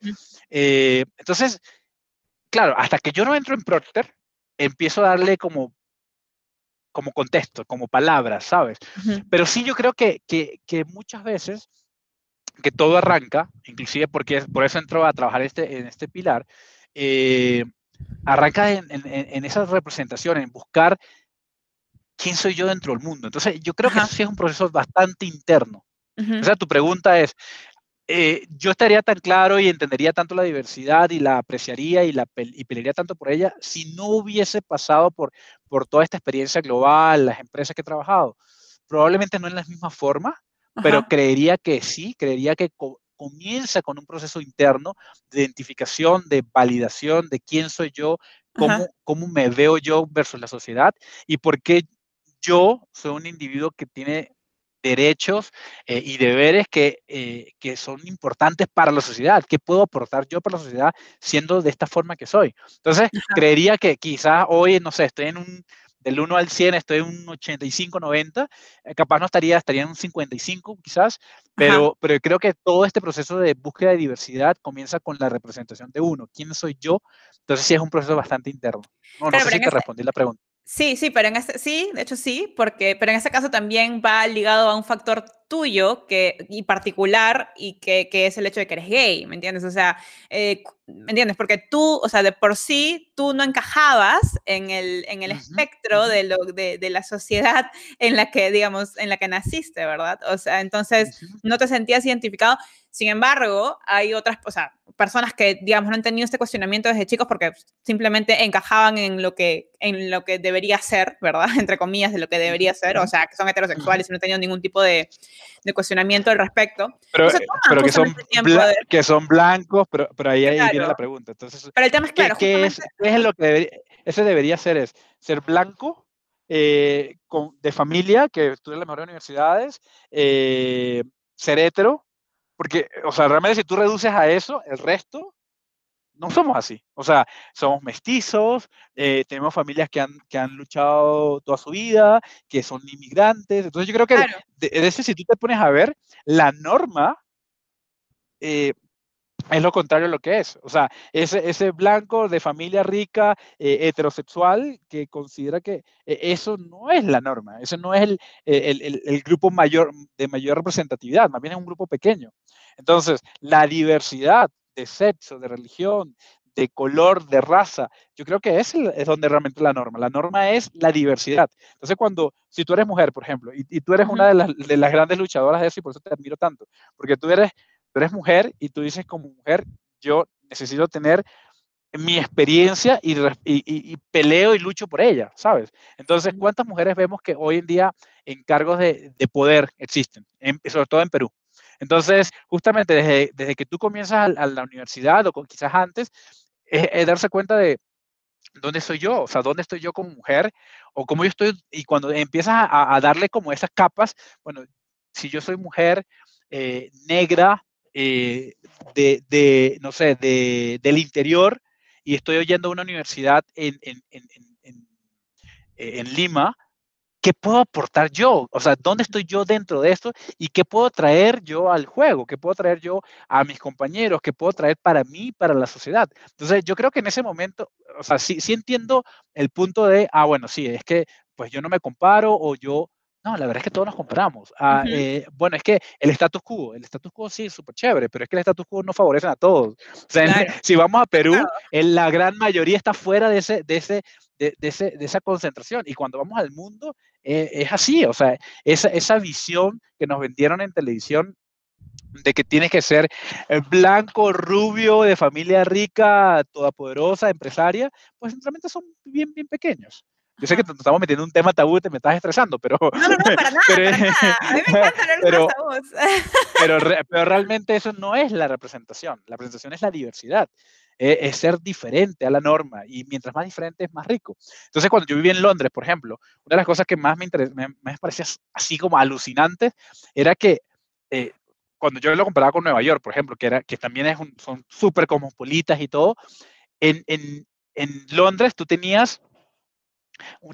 Eh, entonces, claro, hasta que yo no entro en Procter, empiezo a darle como como contexto, como palabras, ¿sabes? Pero sí yo creo que, que, que muchas veces que todo arranca, inclusive porque por eso entró a trabajar este, en este pilar, eh, arranca en, en, esa representación, en buscar quién soy yo dentro del mundo. Entonces, yo creo que eso sí es un proceso bastante interno. O sea, tu pregunta es, eh, yo estaría tan claro y entendería tanto la diversidad y la apreciaría y, la y pelearía tanto por ella si no hubiese pasado por, por toda esta experiencia global, las empresas que he trabajado. Probablemente no en la misma forma, pero creería que sí, creería que comienza con un proceso interno de identificación, de validación de quién soy yo, cómo, cómo me veo yo versus la sociedad y por qué yo soy un individuo que tiene derechos eh, y deberes que, eh, que, son importantes para la sociedad. ¿Qué puedo aportar yo para la sociedad siendo de esta forma que soy? Entonces, creería que quizás hoy, no sé, estoy en un, del 1 al 100 estoy en un 85, 90, eh, capaz no estaría, estaría en un 55 quizás, pero, pero creo que todo este proceso de búsqueda de diversidad comienza con la representación de uno, quién soy yo, entonces sí es un proceso bastante interno. No, no sé si te respondí la pregunta. Sí, sí, pero en este, sí, de hecho sí, porque, pero en este caso también va ligado a un factor tuyo que, y particular y que, que, es el hecho de que eres gay, ¿me entiendes? O sea, eh, ¿me entiendes? Porque tú, o sea, de por sí, tú no encajabas en el, en el espectro de, lo, de, de, la sociedad en la que, digamos, en la que naciste, ¿verdad? O sea, entonces no te sentías identificado. Sin embargo, hay otras, o sea, personas que, digamos, no han tenido este cuestionamiento desde chicos porque simplemente encajaban en lo que, en lo que debería ser, ¿verdad? Entre comillas, de lo que debería ser, o sea, que son heterosexuales y no han tenido ningún tipo de, de cuestionamiento al respecto. Pero, pero que, son que son blancos, pero, pero ahí, ahí viene la pregunta. Entonces, pero el tema es claro. ¿Qué, es, es, lo que debería, ese debería ser? Es ser blanco, eh, con, de familia, que estudia en las mejores universidades, eh, ser hetero, porque, o sea, realmente si tú reduces a eso, el resto, no somos así. O sea, somos mestizos, eh, tenemos familias que han, que han luchado toda su vida, que son inmigrantes. Entonces yo creo que de, ese, si tú te pones a ver, la norma eh, es lo contrario a lo que es. O sea, ese, ese blanco de familia rica, eh, heterosexual, que considera que eso no es la norma, eso no es el, el, el, el, grupo mayor, de mayor representatividad, más bien es un grupo pequeño. Entonces, la diversidad de sexo, de religión, de color, de raza. Yo creo que es, es donde realmente la norma. La norma es la diversidad. Entonces, cuando, si tú eres mujer, por ejemplo, y, y tú eres una de las, de las, grandes luchadoras de eso, y por eso te admiro tanto, porque tú eres, tú eres mujer y tú dices como mujer, yo necesito tener mi experiencia y, y, y, peleo y lucho por ella, ¿sabes? Entonces, ¿cuántas mujeres vemos que hoy en día en cargos de, de poder existen, en, sobre todo en Perú? Entonces, justamente desde, desde que tú comienzas a, la universidad o quizás antes, es, darse cuenta de dónde soy yo, o sea, dónde estoy yo como mujer o cómo yo estoy, y cuando empiezas a, darle como esas capas, bueno, si yo soy mujer eh, negra, eh, de, de, no sé, de, del interior, y estoy oyendo una universidad en, en, en, en Lima, ¿qué puedo aportar yo? O sea, ¿dónde estoy yo dentro de esto? ¿Y qué puedo traer yo al juego? ¿Qué puedo traer yo a mis compañeros? ¿Qué puedo traer para mí, para la sociedad? Entonces, yo creo que en ese momento, o sea, sí, sí entiendo el punto de, ah, bueno, sí, es que pues yo no me comparo o yo no, la verdad es que todos nos comparamos. Ah, uh -huh. eh, bueno, es que el status quo, el status quo sí es súper chévere, pero es que el status quo no favorece a todos. O sea, claro. si vamos a Perú, claro. la gran mayoría está fuera de, ese, de, ese, de, de, ese, de esa concentración. Y cuando vamos al mundo, eh, es así. O sea, esa, esa visión que nos vendieron en televisión de que tienes que ser eh, blanco, rubio, de familia rica, todopoderosa, empresaria, pues realmente son bien, bien pequeños. Yo sé que te estamos metiendo un tema tabú y te me estás estresando, pero... No, no, no, para nada, pero, para nada. A mí me encanta hablar pero, tabús. pero, pero, realmente eso no es la representación. La representación es la diversidad. Es, es, ser diferente a la norma y mientras más diferente es más rico. Entonces, cuando yo viví en Londres, por ejemplo, una de las cosas que más me, me, me parecía así como alucinante era que eh, cuando yo lo comparaba con Nueva York, por ejemplo, que, era, que también es un, son súper cosmopolitas y todo, en, en, en Londres tú tenías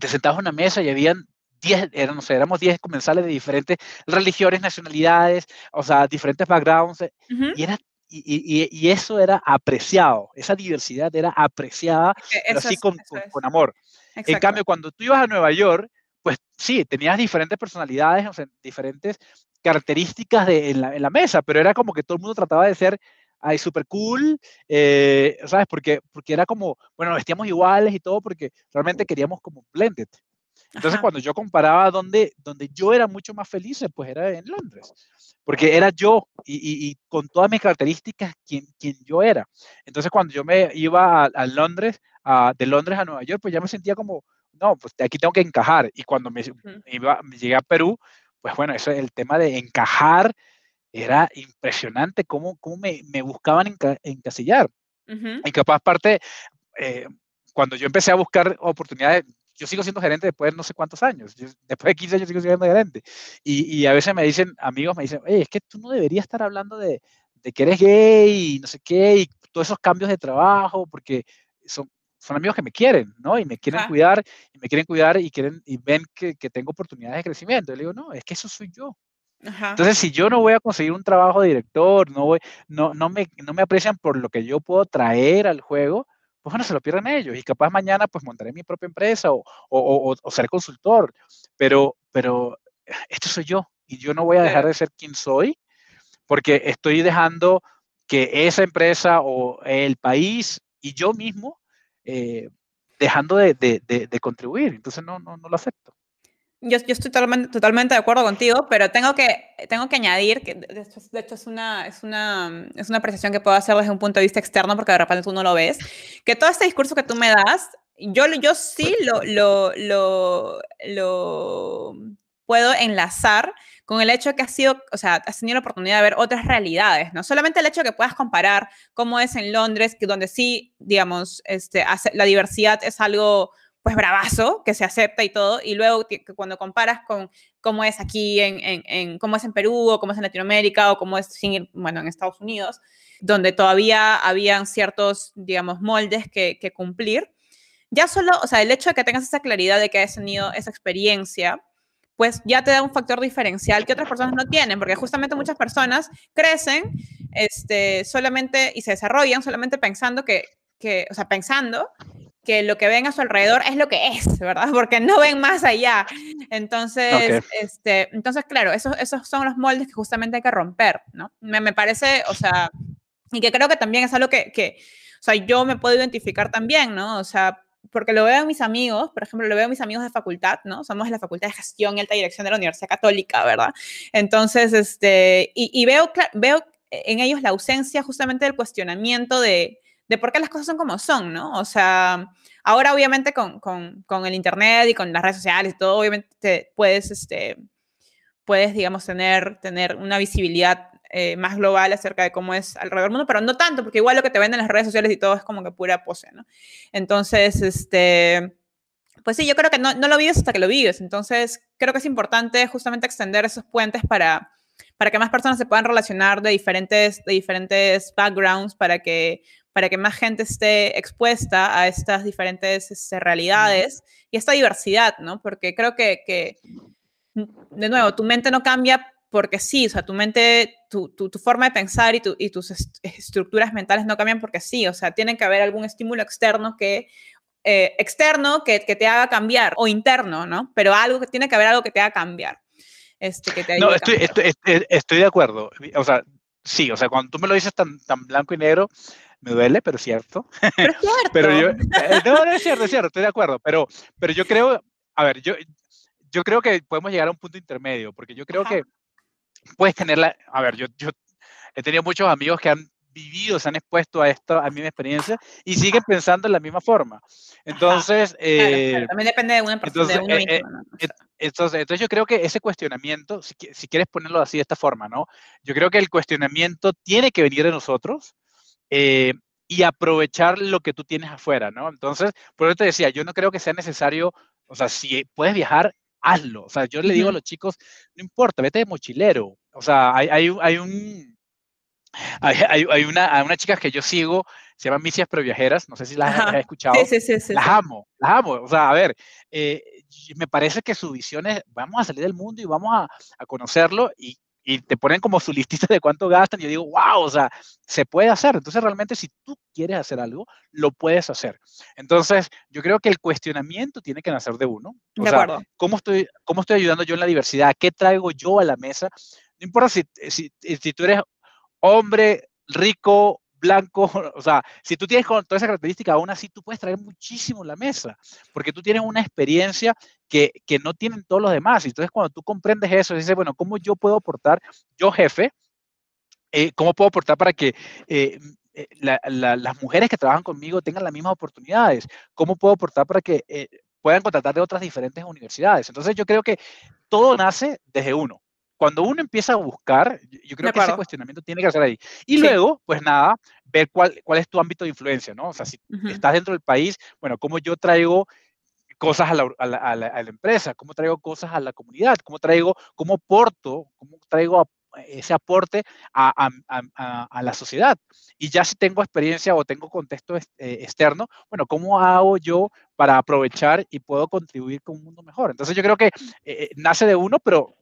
te sentabas en una mesa y habían 10, eran, no sé, éramos 10 comensales de diferentes religiones, nacionalidades, o sea, diferentes backgrounds, uh -huh. y, era, y, y, y, eso era apreciado, esa diversidad era apreciada, pero así es, con, con, con, amor. Exacto. En cambio, cuando tú ibas a Nueva York, pues sí, tenías diferentes personalidades, o sea, diferentes características de, en, la, en la mesa, pero era como que todo el mundo trataba de ser ay, súper cool, eh, ¿sabes? Porque, porque era como, bueno, vestíamos iguales y todo porque realmente queríamos como blended. Entonces, Ajá. cuando yo comparaba donde, donde yo era mucho más feliz, pues era en Londres, porque era yo y, y, y con todas mis características quien, quien, yo era. Entonces, cuando yo me iba a, a Londres, a, de Londres a Nueva York, pues ya me sentía como, no, pues aquí tengo que encajar. Y cuando me, uh -huh. iba, me llegué a Perú, pues bueno, eso es el tema de encajar, era impresionante cómo, cómo me, me buscaban enca encasillar. Uh -huh. Y capaz parte, eh, cuando yo empecé a buscar oportunidades, yo sigo siendo gerente después de no sé cuántos años, yo, después de 15 años sigo siendo gerente. Y, y, a veces me dicen, amigos me dicen, oye, es que tú no deberías estar hablando de, de que eres gay y no sé qué, y todos esos cambios de trabajo, porque son, son amigos que me quieren, ¿no? Y me quieren Ajá. cuidar, y me quieren cuidar y, quieren, y ven que, que tengo oportunidades de crecimiento. Y le digo, no, es que eso soy yo. Ajá. Entonces, si yo no voy a conseguir un trabajo de director, no, voy, no, no, me, no me aprecian por lo que yo puedo traer al juego, pues bueno, se lo pierden ellos. Y capaz mañana pues montaré mi propia empresa o, o, o, o ser consultor. Pero, pero esto soy yo. y yo no voy a dejar de ser quien soy porque estoy dejando que esa empresa o el país y yo mismo eh, dejando de, de, contribuir. Entonces no, no, no lo acepto. Yo, yo, estoy totalmente, totalmente de acuerdo contigo, pero tengo que, tengo que añadir que de hecho, de hecho, es, una, es, una, es una apreciación que puedo hacer desde un punto de vista externo porque de repente tú no lo ves, que todo este discurso que tú me das, yo, yo sí lo, lo, lo, lo puedo enlazar con el hecho que has sido, o sea, has tenido la oportunidad de ver otras realidades, ¿no? Solamente el hecho de que puedas comparar cómo es en Londres, que donde sí, digamos, este, la diversidad es algo pues bravazo, que se acepta y todo, y luego cuando comparas con cómo es aquí, en, en, cómo es en Perú, o cómo es en Latinoamérica, o cómo es, bueno, en Estados Unidos, donde todavía habían ciertos, digamos, moldes que, que cumplir, ya solo, o sea, el hecho de que tengas esa claridad de que has tenido esa experiencia, pues ya te da un factor diferencial que otras personas no tienen, porque justamente muchas personas crecen este, solamente y se desarrollan solamente pensando que, que, o sea, pensando que lo que ven a su alrededor es lo que es, ¿verdad? Porque no ven más allá. Entonces, este, entonces claro, esos, esos son los moldes que justamente hay que romper, ¿no? Me, me parece, o sea, y que creo que también es algo que, que, o sea, yo me puedo identificar también, ¿no? O sea, porque lo veo en mis amigos, por ejemplo, lo veo en mis amigos de facultad, ¿no? Somos de la Facultad de Gestión y Alta Dirección de la Universidad Católica, ¿verdad? Entonces, este, y, veo, veo en ellos la ausencia justamente del cuestionamiento de, de por qué las cosas son como son, ¿no? O sea, ahora obviamente con, con, con, el Internet y con las redes sociales y todo, obviamente puedes, este, puedes digamos, tener, tener una visibilidad eh, más global acerca de cómo es alrededor del mundo, pero no tanto, porque igual lo que te venden en las redes sociales y todo es como que pura pose, ¿no? Entonces, este, pues sí, yo creo que no, no lo vives hasta que lo vives, entonces creo que es importante justamente extender esos puentes para, para que más personas se puedan relacionar de diferentes, de diferentes backgrounds, para que, para que más gente esté expuesta a estas diferentes este, realidades y esta diversidad, ¿no? Porque creo que, que, de nuevo, tu mente no cambia porque sí, o sea, tu mente, tu, tu, forma de pensar y, tu, y tus estructuras mentales no cambian porque sí, o sea, tiene que haber algún estímulo externo que, eh, externo que, que, te haga cambiar, o interno, ¿no? Pero algo que tiene que haber algo que te haga cambiar. Este, que te no, estoy, estoy, estoy, de acuerdo. O sea, sí, o sea, cuando tú me lo dices tan, tan blanco y negro, me duele, pero es cierto. Pero es cierto. pero yo, eh, no, no es cierto, es cierto, estoy de acuerdo. Pero, pero yo creo, a ver, yo, yo creo que podemos llegar a un punto intermedio, porque yo creo que puedes tenerla, a ver, yo, yo he tenido muchos amigos que han vivido, se han expuesto a esto, a mi experiencia, y siguen pensando en la misma forma. Entonces, eh, también depende de una persona. Entonces, de eh, eh, entonces, entonces, yo creo que ese cuestionamiento, si, si, quieres ponerlo así de esta forma, ¿no? Yo creo que el cuestionamiento tiene que venir de nosotros y aprovechar lo que tú tienes afuera, ¿no? Entonces, por eso te decía, yo no creo que sea necesario, o sea, si puedes viajar, hazlo. O sea, yo le digo a los chicos, no importa, vete de mochilero. O sea, hay, hay, hay un... Hay, hay, una, una chica que yo sigo, se llama Misias Previajeras, no sé si las has escuchado. Sí, sí, sí, las amo, las amo. O sea, a ver, eh, me parece que su visión es, vamos a salir del mundo y vamos a, a conocerlo y, y te ponen como su listita de cuánto gastan y yo digo, wow, o sea, se puede hacer. Entonces realmente si tú quieres hacer algo, lo puedes hacer. Entonces yo creo que el cuestionamiento tiene que nacer de uno. O sea, ¿cómo estoy, ¿cómo estoy ayudando yo en la diversidad? ¿Qué traigo yo a la mesa? No importa si, si, si tú eres hombre, rico, blanco, o sea, si tú tienes toda esa característica, aún así tú puedes traer muchísimo la mesa, porque tú tienes una experiencia que, que no tienen todos los demás. Entonces, cuando tú comprendes eso, dices, bueno, ¿cómo yo puedo aportar, yo jefe, eh, cómo puedo aportar para que eh, eh, las mujeres que trabajan conmigo tengan las mismas oportunidades? ¿Cómo puedo aportar para que puedan contratar de otras diferentes universidades? Entonces, yo creo que todo nace desde uno cuando uno empieza a buscar, yo creo que ese cuestionamiento tiene que ser ahí. Y luego, pues nada, ver cuál, cuál es tu ámbito de influencia, ¿no? O sea, si estás dentro del país, bueno, cómo yo traigo cosas a la, a, la, a, la, empresa, cómo traigo cosas a la comunidad, cómo traigo, cómo aporto, cómo traigo ese aporte a, a, la sociedad. Y ya si tengo experiencia o tengo contexto eh, externo, bueno, ¿cómo hago yo para aprovechar y puedo contribuir con un mundo mejor? Entonces yo creo que eh, eh, nace de uno, pero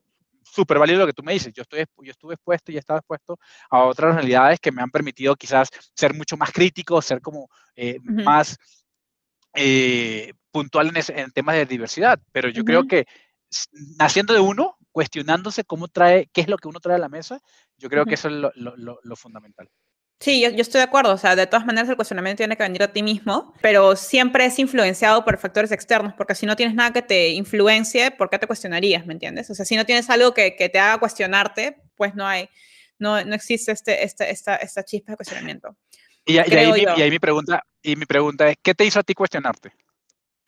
súper válido lo que tú me dices. Yo, estoy, yo estuve expuesto y he estado expuesto a otras realidades que me han permitido quizás ser mucho más crítico, ser como eh, más eh, puntual en, en, temas de diversidad. Pero yo creo que naciendo de uno, cuestionándose cómo trae, qué es lo que uno trae a la mesa, yo creo que eso es lo, lo, lo fundamental. Sí, yo, estoy de acuerdo. O sea, de todas maneras el cuestionamiento tiene que venir a ti mismo, pero siempre es influenciado por factores externos, porque si no tienes nada que te influencie, ¿por qué te cuestionarías? ¿Me entiendes? O sea, si no tienes algo que, que te haga cuestionarte, pues no hay, no, no existe este, este, esta, esta chispa de cuestionamiento. Y, ahí, y, ahí, mi pregunta, y mi pregunta es, ¿qué te hizo a ti cuestionarte?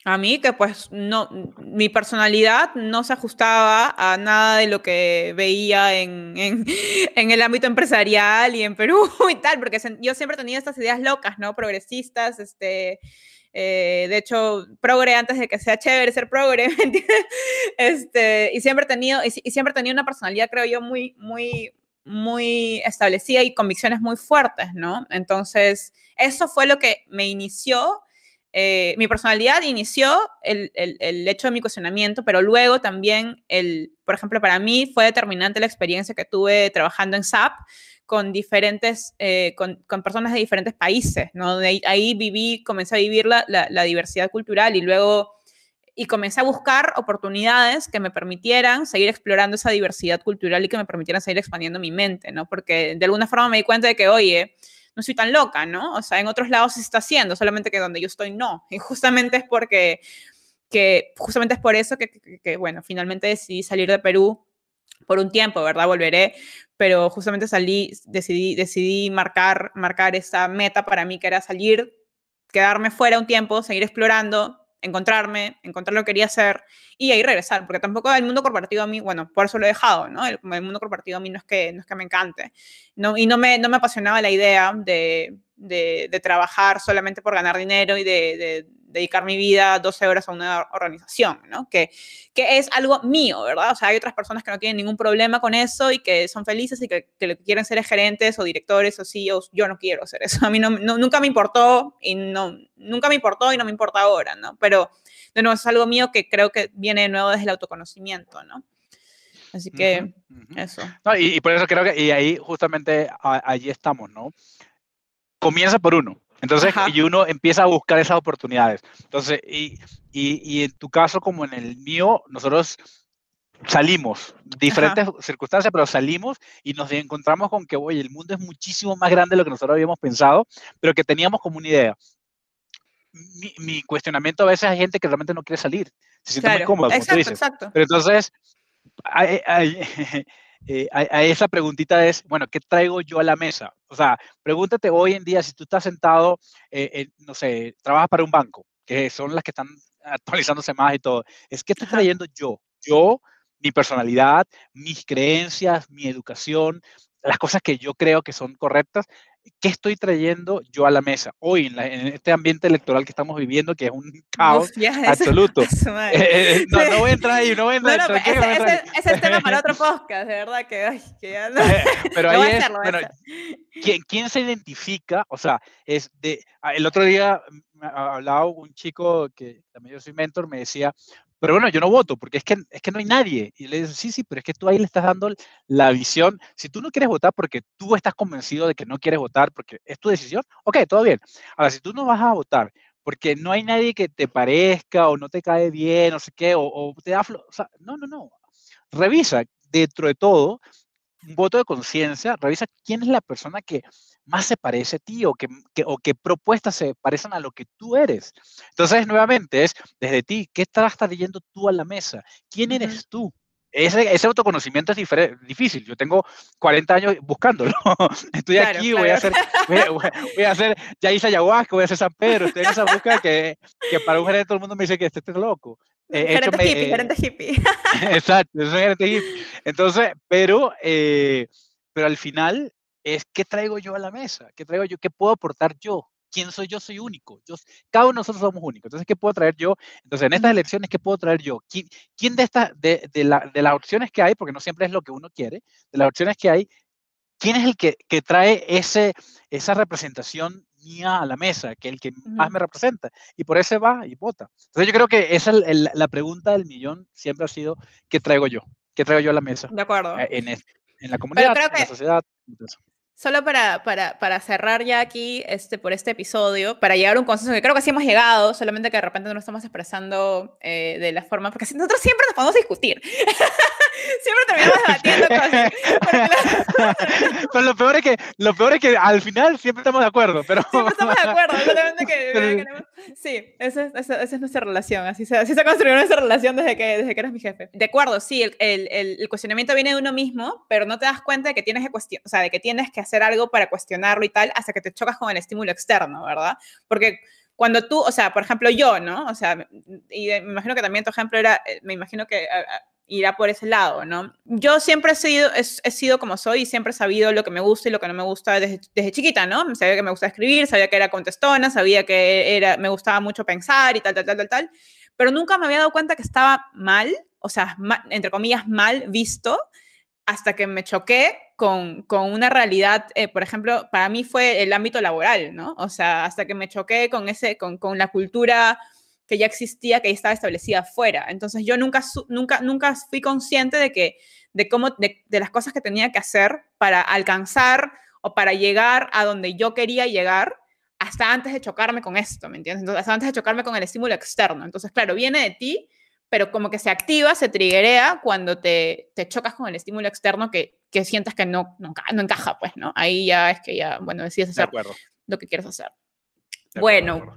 A mí que pues no, mi personalidad no se ajustaba a nada de lo que veía en, en, en el ámbito empresarial y en Perú y tal, porque yo siempre tenía estas ideas locas, ¿no? Progresistas, este, eh, de hecho, progre antes de que sea chévere ser progre, ¿me entiendes? Este, y siempre he tenido, y, siempre tenía una personalidad, creo yo, muy, muy, muy establecida y convicciones muy fuertes, ¿no? Entonces, eso fue lo que me inició eh, mi personalidad inició el, el, hecho de mi cuestionamiento, pero luego también, el, por ejemplo, para mí fue determinante la experiencia que tuve trabajando en SAP con diferentes, eh, con, con, personas de diferentes países, ¿no? De ahí, viví, comencé a vivir la, la, diversidad cultural y luego, y comencé a buscar oportunidades que me permitieran seguir explorando esa diversidad cultural y que me permitieran seguir expandiendo mi mente, ¿no? Porque de alguna forma me di cuenta de que, oye, no soy tan loca, ¿no? O sea, en otros lados se está haciendo, solamente que donde yo estoy no. Y justamente es porque, que, justamente es por eso que, que, bueno, finalmente decidí salir de Perú por un tiempo, ¿verdad? Volveré, pero justamente salí, decidí, decidí marcar, marcar esa meta para mí, que era salir, quedarme fuera un tiempo, seguir explorando, encontrarme, encontrar lo que quería hacer y ahí regresar, porque tampoco el mundo corporativo a mí, bueno, por eso lo he dejado, ¿no? El, mundo corporativo a mí no es que, no es que me encante, no, y no me, no me apasionaba la idea de, de, de trabajar solamente por ganar dinero y de, dedicar mi vida 12 horas a una organización, ¿no? Que, que es algo mío, ¿verdad? O sea, hay otras personas que no tienen ningún problema con eso y que son felices y que, que lo que quieren ser es gerentes o directores o CEOs. Yo no quiero hacer eso. A mí no, nunca me importó y no, nunca me importó y no me importa ahora, ¿no? Pero, de nuevo, es algo mío que creo que viene de nuevo desde el autoconocimiento, ¿no? Así que eso. No, y, y, por eso creo que, y ahí justamente allí estamos, ¿no? Comienza por uno. Entonces, y uno empieza a buscar esas oportunidades. Entonces, y, y, en tu caso como en el mío, nosotros salimos, diferentes circunstancias, pero salimos y nos encontramos con que, oye, el mundo es muchísimo más grande de lo que nosotros habíamos pensado, pero que teníamos como una idea. Mi, cuestionamiento a veces hay gente que realmente no quiere salir, se siente muy cómoda, como tú dices. Exacto. Pero entonces, hay, hay, eh, a, esa preguntita es, bueno, ¿qué traigo yo a la mesa? O sea, pregúntate hoy en día si tú estás sentado, eh, no sé, trabajas para un banco, que son las que están actualizándose más y todo. Es que estoy trayendo yo, yo, mi personalidad, mis creencias, mi educación, las cosas que yo creo que son correctas, ¿qué estoy trayendo yo a la mesa hoy en, este ambiente electoral que estamos viviendo, que es un caos absoluto? Eh, eh, no, no voy a entrar ahí, no voy a entrar. No, ese, es el tema para otro podcast, de verdad que, ay, que ya no. Pero ahí es, bueno, ¿quién, ¿quién, se identifica? O sea, es de, ah, el otro día hablaba un chico que también yo soy mentor, me decía, pero bueno, yo no voto porque es que, es que no hay nadie. Y le digo, sí, sí, pero es que tú ahí le estás dando la visión. Si tú no quieres votar porque tú estás convencido de que no quieres votar porque es tu decisión, ok, todo bien. Ahora, si tú no vas a votar porque no hay nadie que te parezca o no te cae bien, no sé qué, o, te da... O sea, no, no, no. Revisa dentro de todo un voto de conciencia, revisa quién es la persona que más se parece a ti o, que, o qué propuestas se parecen a lo que tú eres. Entonces, nuevamente, es desde ti, ¿qué estás trayendo tú a la mesa? ¿Quién eres tú? Ese, ese, autoconocimiento es difícil. Yo tengo 40 años buscándolo. Estoy aquí, Voy, a hacer, voy, a, hacer, ya hice ayahuasca, voy a hacer San Pedro. Estoy en esa búsqueda que, que para un gerente todo el mundo me dice que este, este es loco. Eh, gerente hippie, gerente hippie. exacto, soy gerente hippie. Entonces, pero, eh, pero al final es qué traigo yo a la mesa, qué traigo yo, qué puedo aportar yo, quién soy yo, soy único. Yo, cada uno de nosotros somos únicos. Entonces, ¿qué puedo traer yo? Entonces, en estas elecciones, ¿qué puedo traer yo? ¿Quién, quién de, estas, de, de, la, de, las opciones que hay, porque no siempre es lo que uno quiere, de las opciones que hay, quién es el que, que trae ese, esa representación mía a la mesa, que el que más me representa? Y por ese va y vota. Entonces, yo creo que esa es la pregunta del millón, siempre ha sido, ¿qué traigo yo? ¿Qué traigo yo a la mesa? De acuerdo. En, en la comunidad, en la sociedad. solo para, para, para, cerrar ya aquí este, por este episodio, para llegar a un consenso que creo que sí hemos llegado, solamente que de repente no lo estamos expresando eh, de la forma, porque nosotros siempre nos podemos discutir. siempre terminamos debatiendo cosas. pero lo peor, es que, lo peor es que al final siempre estamos de acuerdo. Pero... Siempre estamos de acuerdo, solamente que... Sí, esa es, esa, es, nuestra relación, así se, así se construyó nuestra relación desde que, desde que eres mi jefe. De acuerdo, sí, el, el, el cuestionamiento viene de uno mismo, pero no te das cuenta de que tienes que o sea, de que tienes que hacer hacer algo para cuestionarlo y tal, hasta que te chocas con el estímulo externo, ¿verdad? Porque cuando tú, o sea, por ejemplo, yo, ¿no? O sea, y me imagino que también tu ejemplo era, eh, me imagino que irá por ese lado, ¿no? Yo siempre he sido, he, sido como soy y siempre he sabido lo que me gusta y lo que no me gusta desde, desde, chiquita, ¿no? Sabía que me gusta escribir, sabía que era contestona, sabía que era, me gustaba mucho pensar y tal, tal, tal, tal, tal, pero nunca me había dado cuenta que estaba mal, o sea, entre comillas, mal visto, hasta que me choqué con, con una realidad, eh, por ejemplo, para mí fue el ámbito laboral, ¿no? O sea, hasta que me choqué con, ese, con, con la cultura que ya existía, que ya estaba establecida afuera. Entonces yo nunca, nunca, nunca fui consciente de, que, de, cómo, de, de las cosas que tenía que hacer para alcanzar o para llegar a donde yo quería llegar hasta antes de chocarme con esto, ¿me entiendes? Entonces, hasta antes de chocarme con el estímulo externo. Entonces, claro, viene de ti, pero como que se activa, se triguea cuando te, te chocas con el estímulo externo que, que sientas que no, no, no, encaja, pues, ¿no? Ahí ya es que ya, bueno, decides hacer lo que quieres hacer. bueno,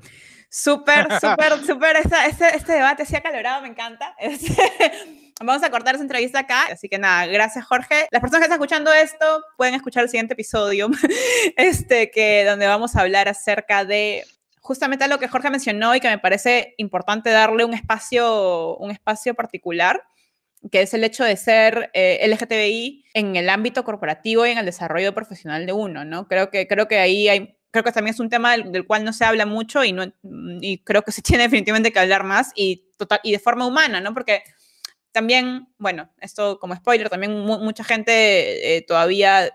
súper, súper, súper, este, este, debate ha calorado, me encanta. Este, vamos a cortar esa entrevista acá. Así que nada, gracias Jorge. Las personas que están escuchando esto pueden escuchar el siguiente episodio, este, que, donde vamos a hablar acerca de justamente lo que Jorge mencionó y que me parece importante darle un espacio, un espacio particular, que es el hecho de ser eh, LGTBI en el ámbito corporativo y en el desarrollo profesional de uno, ¿no? Creo que, creo que ahí hay, creo que también es un tema del, cual no se habla mucho y, no, y creo que se tiene definitivamente que hablar más y, total, y de forma humana, ¿no? Porque también, bueno, esto como spoiler, también mucha gente eh, todavía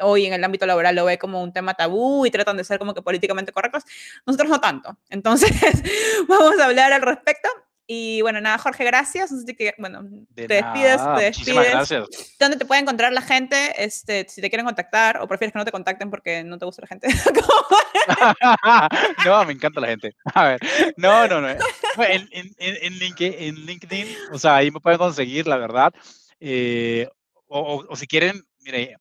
hoy en el ámbito laboral lo ve como un tema tabú y tratan de ser como que políticamente correctos. Nosotros no tanto. Entonces, vamos a hablar al respecto. Y bueno, nada, Jorge, gracias. que, bueno, te despides, te despides. gracias. ¿Dónde te puede encontrar la gente? Este, si te quieren contactar o prefieres que no te contacten porque no te gusta la gente. no, me encanta la gente. A ver, no, no, no. En, en, en, LinkedIn, en LinkedIn, o sea, ahí me pueden conseguir, la verdad. Eh, o, o, si quieren, mire,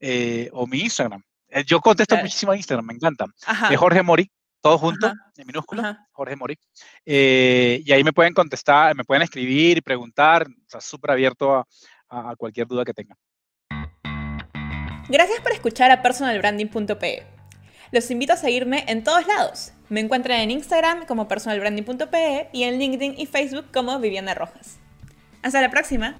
eh, o mi Instagram. Eh, yo contesto muchísimo a Instagram, me encanta. De Jorge Mori, todo junto, en minúsculo, Jorge Mori. Eh, y ahí me pueden contestar, me pueden escribir y preguntar, o sea, súper abierto a, a, cualquier duda que tengan. Gracias por escuchar a personalbranding.pe. Los invito a seguirme en todos lados. Me encuentran en Instagram como personalbranding.pe y en LinkedIn y Facebook como Viviana Rojas. Hasta la próxima.